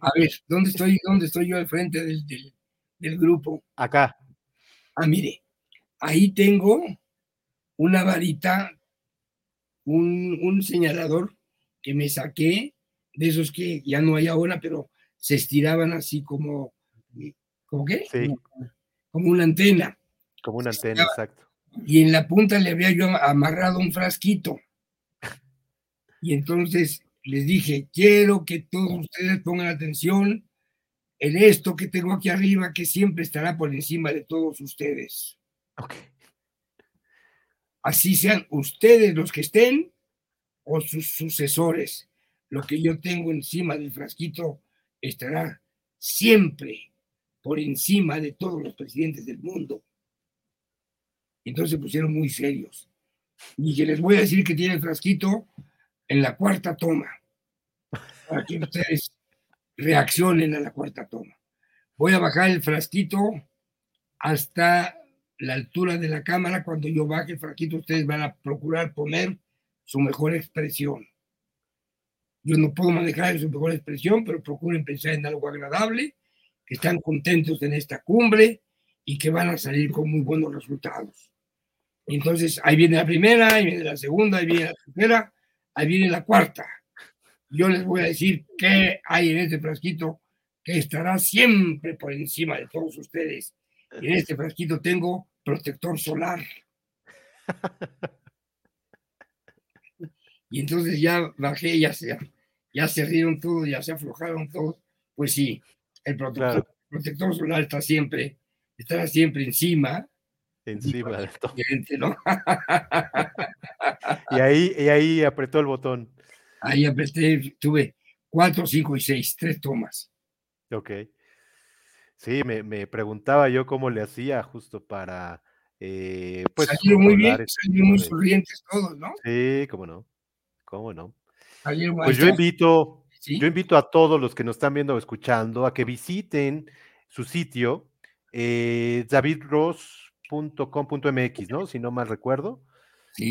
A ver, ¿dónde estoy, dónde estoy yo al frente del, del, grupo? Acá. Ah, mire, ahí tengo una varita, un, un señalador que me saqué de esos que ya no hay ahora, pero se estiraban así como, ¿cómo qué? Sí. Como una antena. Como una antena, exacto y en la punta le había yo amarrado un frasquito. Y entonces les dije, quiero que todos ustedes pongan atención en esto que tengo aquí arriba, que siempre estará por encima de todos ustedes. Así sean ustedes los que estén o sus sucesores. Lo que yo tengo encima del frasquito estará siempre por encima de todos los presidentes del mundo. Entonces se pusieron muy serios. Y que les voy a decir que tiene el frasquito en la cuarta toma, para que ustedes reaccionen a la cuarta toma. Voy a bajar el frasquito hasta la altura de la cámara. Cuando yo baje el frasquito, ustedes van a procurar poner su mejor expresión. Yo no puedo manejar su mejor expresión, pero procuren pensar en algo agradable, que están contentos en esta cumbre y que van a salir con muy buenos resultados. Entonces, ahí viene la primera, ahí viene la segunda, ahí viene la tercera, ahí viene la cuarta. Yo les voy a decir qué hay en este frasquito que estará siempre por encima de todos ustedes. en este frasquito tengo protector solar. Y entonces ya bajé, ya se, ya se rieron todos, ya se aflojaron todos. Pues sí, el protector, protector solar está siempre, estará siempre encima Encima de todo. y, ahí, y ahí apretó el botón. Ahí apreté, tuve cuatro, cinco y seis, tres tomas. Ok. Sí, me, preguntaba yo cómo le hacía justo para. Eh, pues, salieron muy bien, salieron muy sonrientes todos, ¿no? Sí, cómo no. Cómo no. pues yo invito, yo invito a todos los que nos están viendo o escuchando a que visiten su sitio, eh, David Ross .com.mx, ¿no? Si no mal recuerdo.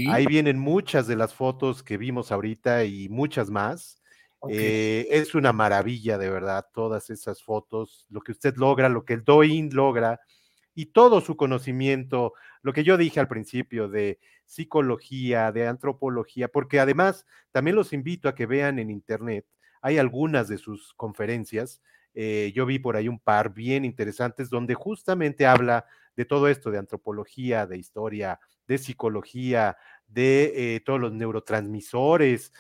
Ahí vienen muchas de las fotos que vimos ahorita y muchas más. Eh, es una maravilla, de verdad, todas esas fotos, lo que usted logra, lo que el Doin logra y todo su conocimiento, lo que yo dije al principio de psicología, de antropología, porque además también los invito a que vean en internet, hay algunas de sus conferencias, eh, yo vi por ahí un par bien interesantes donde justamente habla de todo esto, de antropología, de historia, de psicología, de eh, todos los neurotransmisores,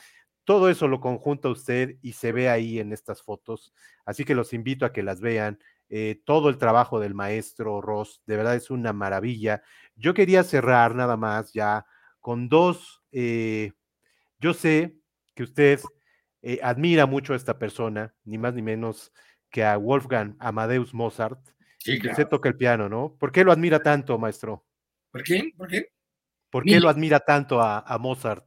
todo eso lo conjunta usted y se ve ahí en estas fotos. Así que los invito a que las vean. Eh, todo el trabajo del maestro Ross, de verdad es una maravilla. Yo quería cerrar nada más ya con dos. Eh, yo sé que usted admira mucho a esta persona, ni más ni menos que a Wolfgang Amadeus Mozart. Sí, claro. Se toca el piano, ¿no? ¿Por qué lo admira tanto, maestro? ¿Por qué? ¿Por qué? ¿Por qué lo admira tanto a, Mozart?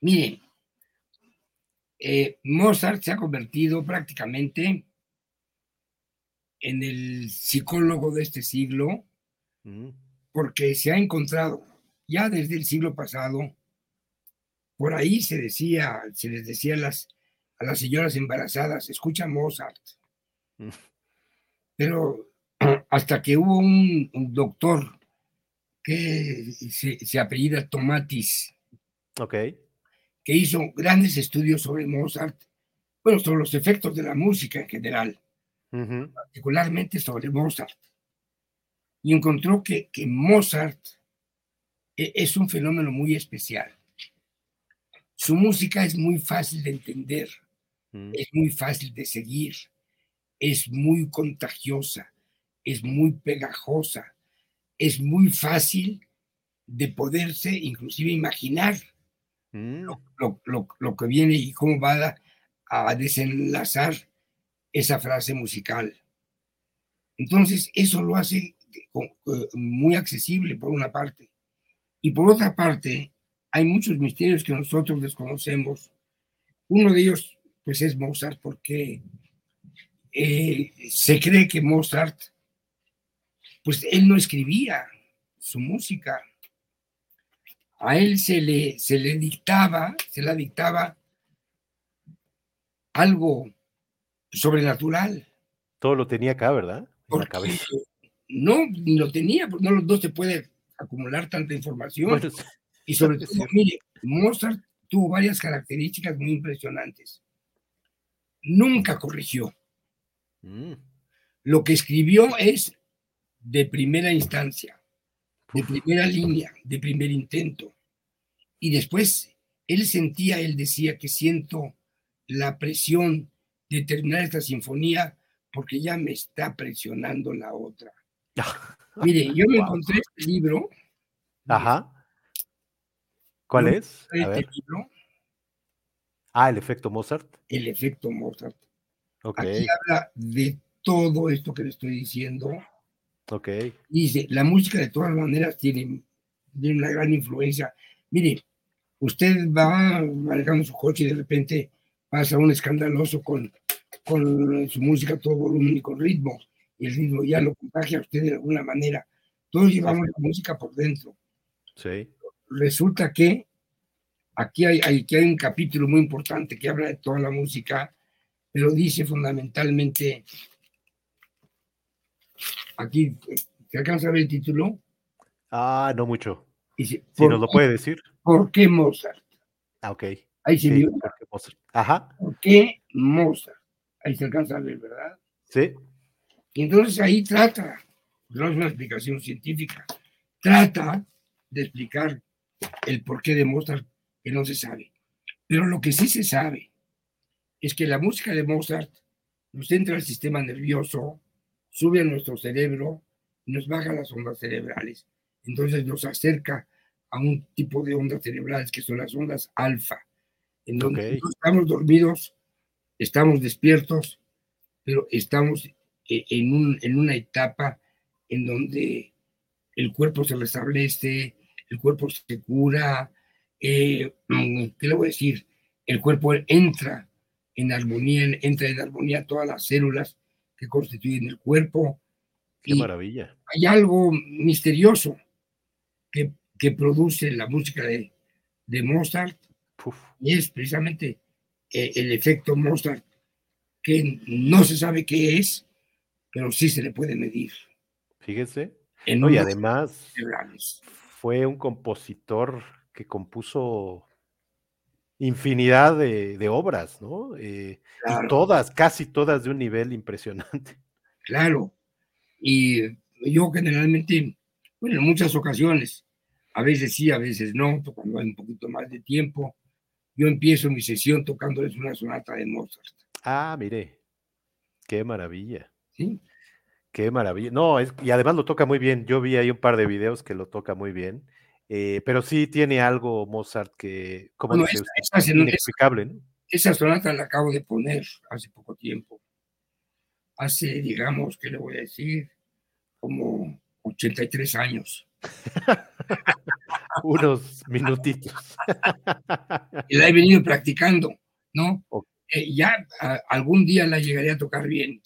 Miren, eh, Mozart se ha convertido prácticamente en el psicólogo de este siglo, mm. porque se ha encontrado ya desde el siglo pasado, por ahí se decía, se les decía a las, a las señoras embarazadas, escucha Mozart. Mm. Pero hasta que hubo un, doctor que se, se, apellida Tomatis, okay. que hizo grandes estudios sobre Mozart, bueno, sobre los efectos de la música en general particularmente sobre Mozart, y encontró que, que Mozart e, es un fenómeno muy especial. Su música es muy fácil de entender, mm. es muy fácil de seguir, es muy contagiosa, es muy pegajosa, es muy fácil de poderse inclusive imaginar mm. lo, lo, lo, que viene y cómo va a, a desenlazar esa frase musical. Entonces, eso lo hace muy accesible por una parte. Y por otra parte, hay muchos misterios que nosotros desconocemos. Uno de ellos, pues, es Mozart, porque eh, se cree que Mozart, pues, él no escribía su música. A él se le, se le dictaba, se la dictaba algo sobrenatural. Todo lo tenía acá, ¿verdad? En la cabeza. No, ni lo tenía, porque no, no se puede acumular tanta información. y sobre todo, mire, Mozart tuvo varias características muy impresionantes. Nunca corrigió. Mm. Lo que escribió es de primera instancia, de primera línea, de primer intento. Y después él sentía, él decía que siento la presión de terminar esta sinfonía porque ya me está presionando la otra. Mire, yo me encontré este libro. Ajá. ¿Cuál es? este libro. Ah, el efecto Mozart. El efecto Mozart. Aquí habla de todo esto que le estoy diciendo. Ok. Dice, la música de todas maneras tiene, tiene una gran influencia. Mire, usted va manejando su coche y de repente pasa un escandaloso con, con su música todo volumen y con ritmo, y el ritmo ya lo contagia a usted de alguna manera. Todos llevamos la música por dentro. Sí. Resulta que aquí hay, aquí hay un capítulo muy importante que habla de toda la música, pero dice fundamentalmente, aquí, ¿te alcanza a ver el título? Ah, no mucho. si nos lo puede decir. ¿Por qué Mozart? Ah, ok. Ahí se vio. Ajá. ¿Por qué Mozart? Ahí se alcanza a ver, ¿verdad? Sí. Y entonces ahí trata, no es una explicación científica, trata de explicar el porqué de Mozart que no se sabe. Pero lo que sí se sabe es que la música de Mozart nos entra al sistema nervioso, sube a nuestro cerebro y nos baja las ondas cerebrales. Entonces nos acerca a un tipo de ondas cerebrales que son las ondas alfa en donde estamos dormidos, estamos despiertos, pero estamos eh, en, un, en una etapa en donde el cuerpo se restablece, el cuerpo se cura, eh, ¿qué le voy a decir? El cuerpo entra en armonía, entra en armonía todas las células que constituyen el cuerpo. Qué maravilla. Hay algo misterioso que, que produce la música de, de Mozart, y es precisamente eh, el efecto Mozart, que no se sabe qué es, pero sí se le puede medir. Fíjese. y además fue un compositor que compuso infinidad de, obras, ¿no? Eh, y todas, casi todas de un nivel impresionante. Claro. Y yo generalmente, bueno, en muchas ocasiones, a veces sí, a veces no, cuando hay un poquito más de tiempo, yo empiezo mi sesión tocándoles una sonata de Mozart. Ah, mire, qué maravilla. Sí. Qué maravilla. No, es, y además lo toca muy bien. Yo vi ahí un par de videos que lo toca muy bien. Eh, pero sí tiene algo Mozart que, como dice usted, inexplicable. ¿no? Esa sonata la acabo de poner hace poco tiempo. Hace, digamos, ¿qué le voy a decir? Como 83 años. unos minutitos. y la he venido practicando, ¿no? Eh, ya algún día la llegaré a tocar bien.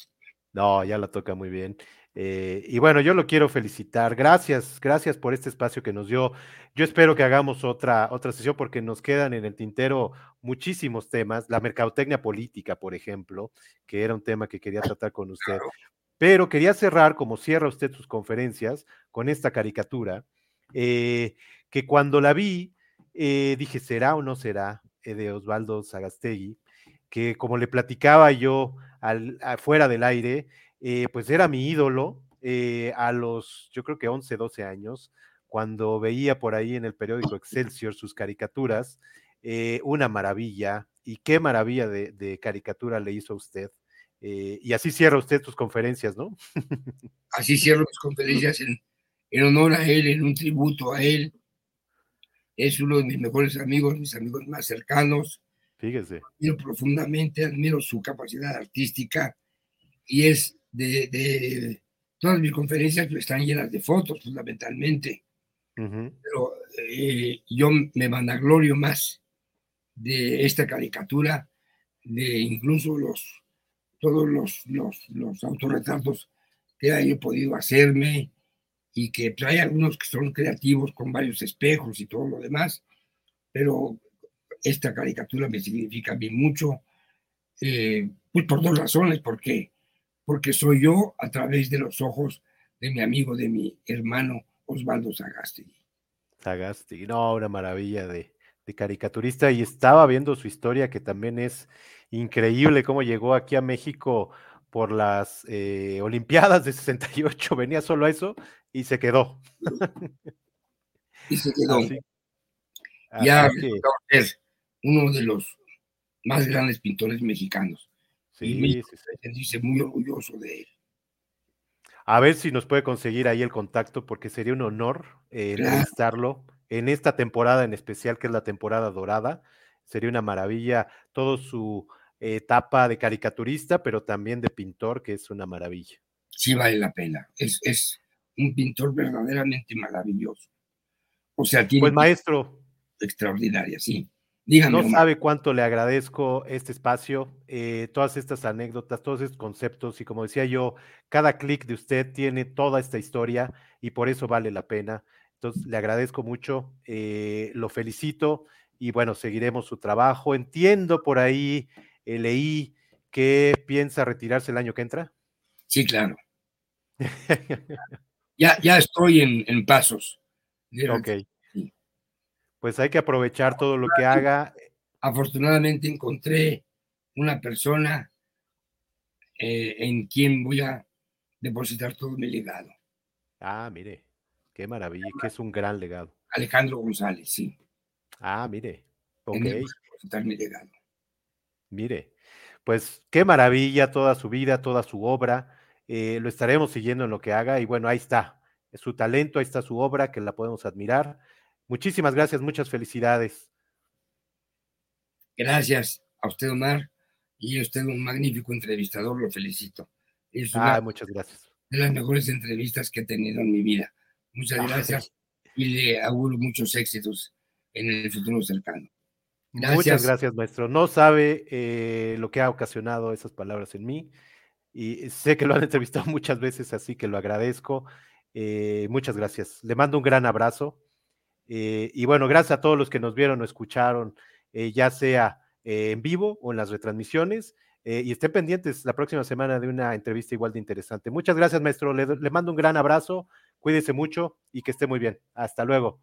No, ya la toca muy bien. Eh, y bueno, yo lo quiero felicitar. Gracias, gracias por este espacio que nos dio. Yo espero que hagamos otra, otra sesión porque nos quedan en el tintero muchísimos temas. La mercadotecnia política, por ejemplo, que era un tema que quería tratar con usted. Pero quería cerrar, como cierra usted sus conferencias, con esta caricatura, eh, que cuando la vi, eh, dije, ¿será o no será de Osvaldo Sagastegui? Que como le platicaba yo al, afuera del aire, eh, pues era mi ídolo eh, a los, yo creo que 11, 12 años, cuando veía por ahí en el periódico Excelsior sus caricaturas, eh, una maravilla, y qué maravilla de, caricatura le hizo a usted. y así cierra usted sus conferencias, ¿no? así cierro mis conferencias en, en honor a él, en un tributo a él. Es uno de mis mejores amigos, mis amigos más cercanos. Fíjese. Admiro profundamente, admiro su capacidad artística y es de, todas mis conferencias pues, están llenas de fotos fundamentalmente, pero eh, yo me vanaglorio más de esta caricatura, de incluso los, todos los, los, los autorretratos que he podido hacerme y que pues, hay algunos que son creativos con varios espejos y todo lo demás, pero esta caricatura me significa a mí mucho, eh, pues por dos razones, porque porque soy yo a través de los ojos de mi amigo, de mi hermano Osvaldo Sagasti. Sagasti, no, una maravilla de, caricaturista y estaba viendo su historia que también es increíble cómo llegó aquí a México por las eh, Olimpiadas de 68, venía solo a eso y se quedó. Y se quedó. ya es uno de los más grandes pintores mexicanos. Sí, sí, dice muy orgulloso de él. A ver si nos puede conseguir ahí el contacto, porque sería un honor eh, entrevistarlo en esta temporada en especial, que es la temporada dorada. Sería una maravilla todo su etapa de caricaturista, pero también de pintor, que es una maravilla. Sí, vale la pena. Es, es un pintor verdaderamente maravilloso. O sea, tiene. Pues maestro. Extraordinaria, sí no sabe cuánto le agradezco este espacio, eh, todas estas anécdotas, todos estos conceptos y como decía yo, cada clic de usted tiene toda esta historia y por eso vale la pena. Entonces, le agradezco mucho, eh, lo felicito y bueno, seguiremos su trabajo. Entiendo por ahí, eh, leí que piensa retirarse el año que entra. Sí, claro. ya, ya estoy en, en pasos. Ok pues hay que aprovechar todo lo que haga. Afortunadamente encontré una persona eh, en quien voy a depositar todo mi legado. Ah, mire, qué maravilla, que es un gran legado. Alejandro González, sí. Ah, mire, ok. Depositar mi legado. Mire, pues qué maravilla toda su vida, toda su obra. Eh, lo estaremos siguiendo en lo que haga y bueno, ahí está. Es su talento, ahí está su obra, que la podemos admirar. Muchísimas gracias, muchas felicidades. Gracias a usted, Omar, y a usted un magnífico entrevistador, lo felicito. Es una muchas gracias. de las mejores entrevistas que he tenido en mi vida. Muchas gracias y le auguro muchos éxitos en el futuro cercano. Muchas gracias, maestro. No sabe eh, lo que ha ocasionado esas palabras en mí y sé que lo han entrevistado muchas veces, así que lo agradezco. Eh, muchas gracias. Le mando un gran abrazo eh, y bueno, gracias a todos los que nos vieron o escucharon, eh, ya sea eh, en vivo o en las retransmisiones. y estén pendientes la próxima semana de una entrevista igual de interesante. Muchas gracias, maestro. le mando un gran abrazo, cuídese mucho y que esté muy bien. Hasta luego.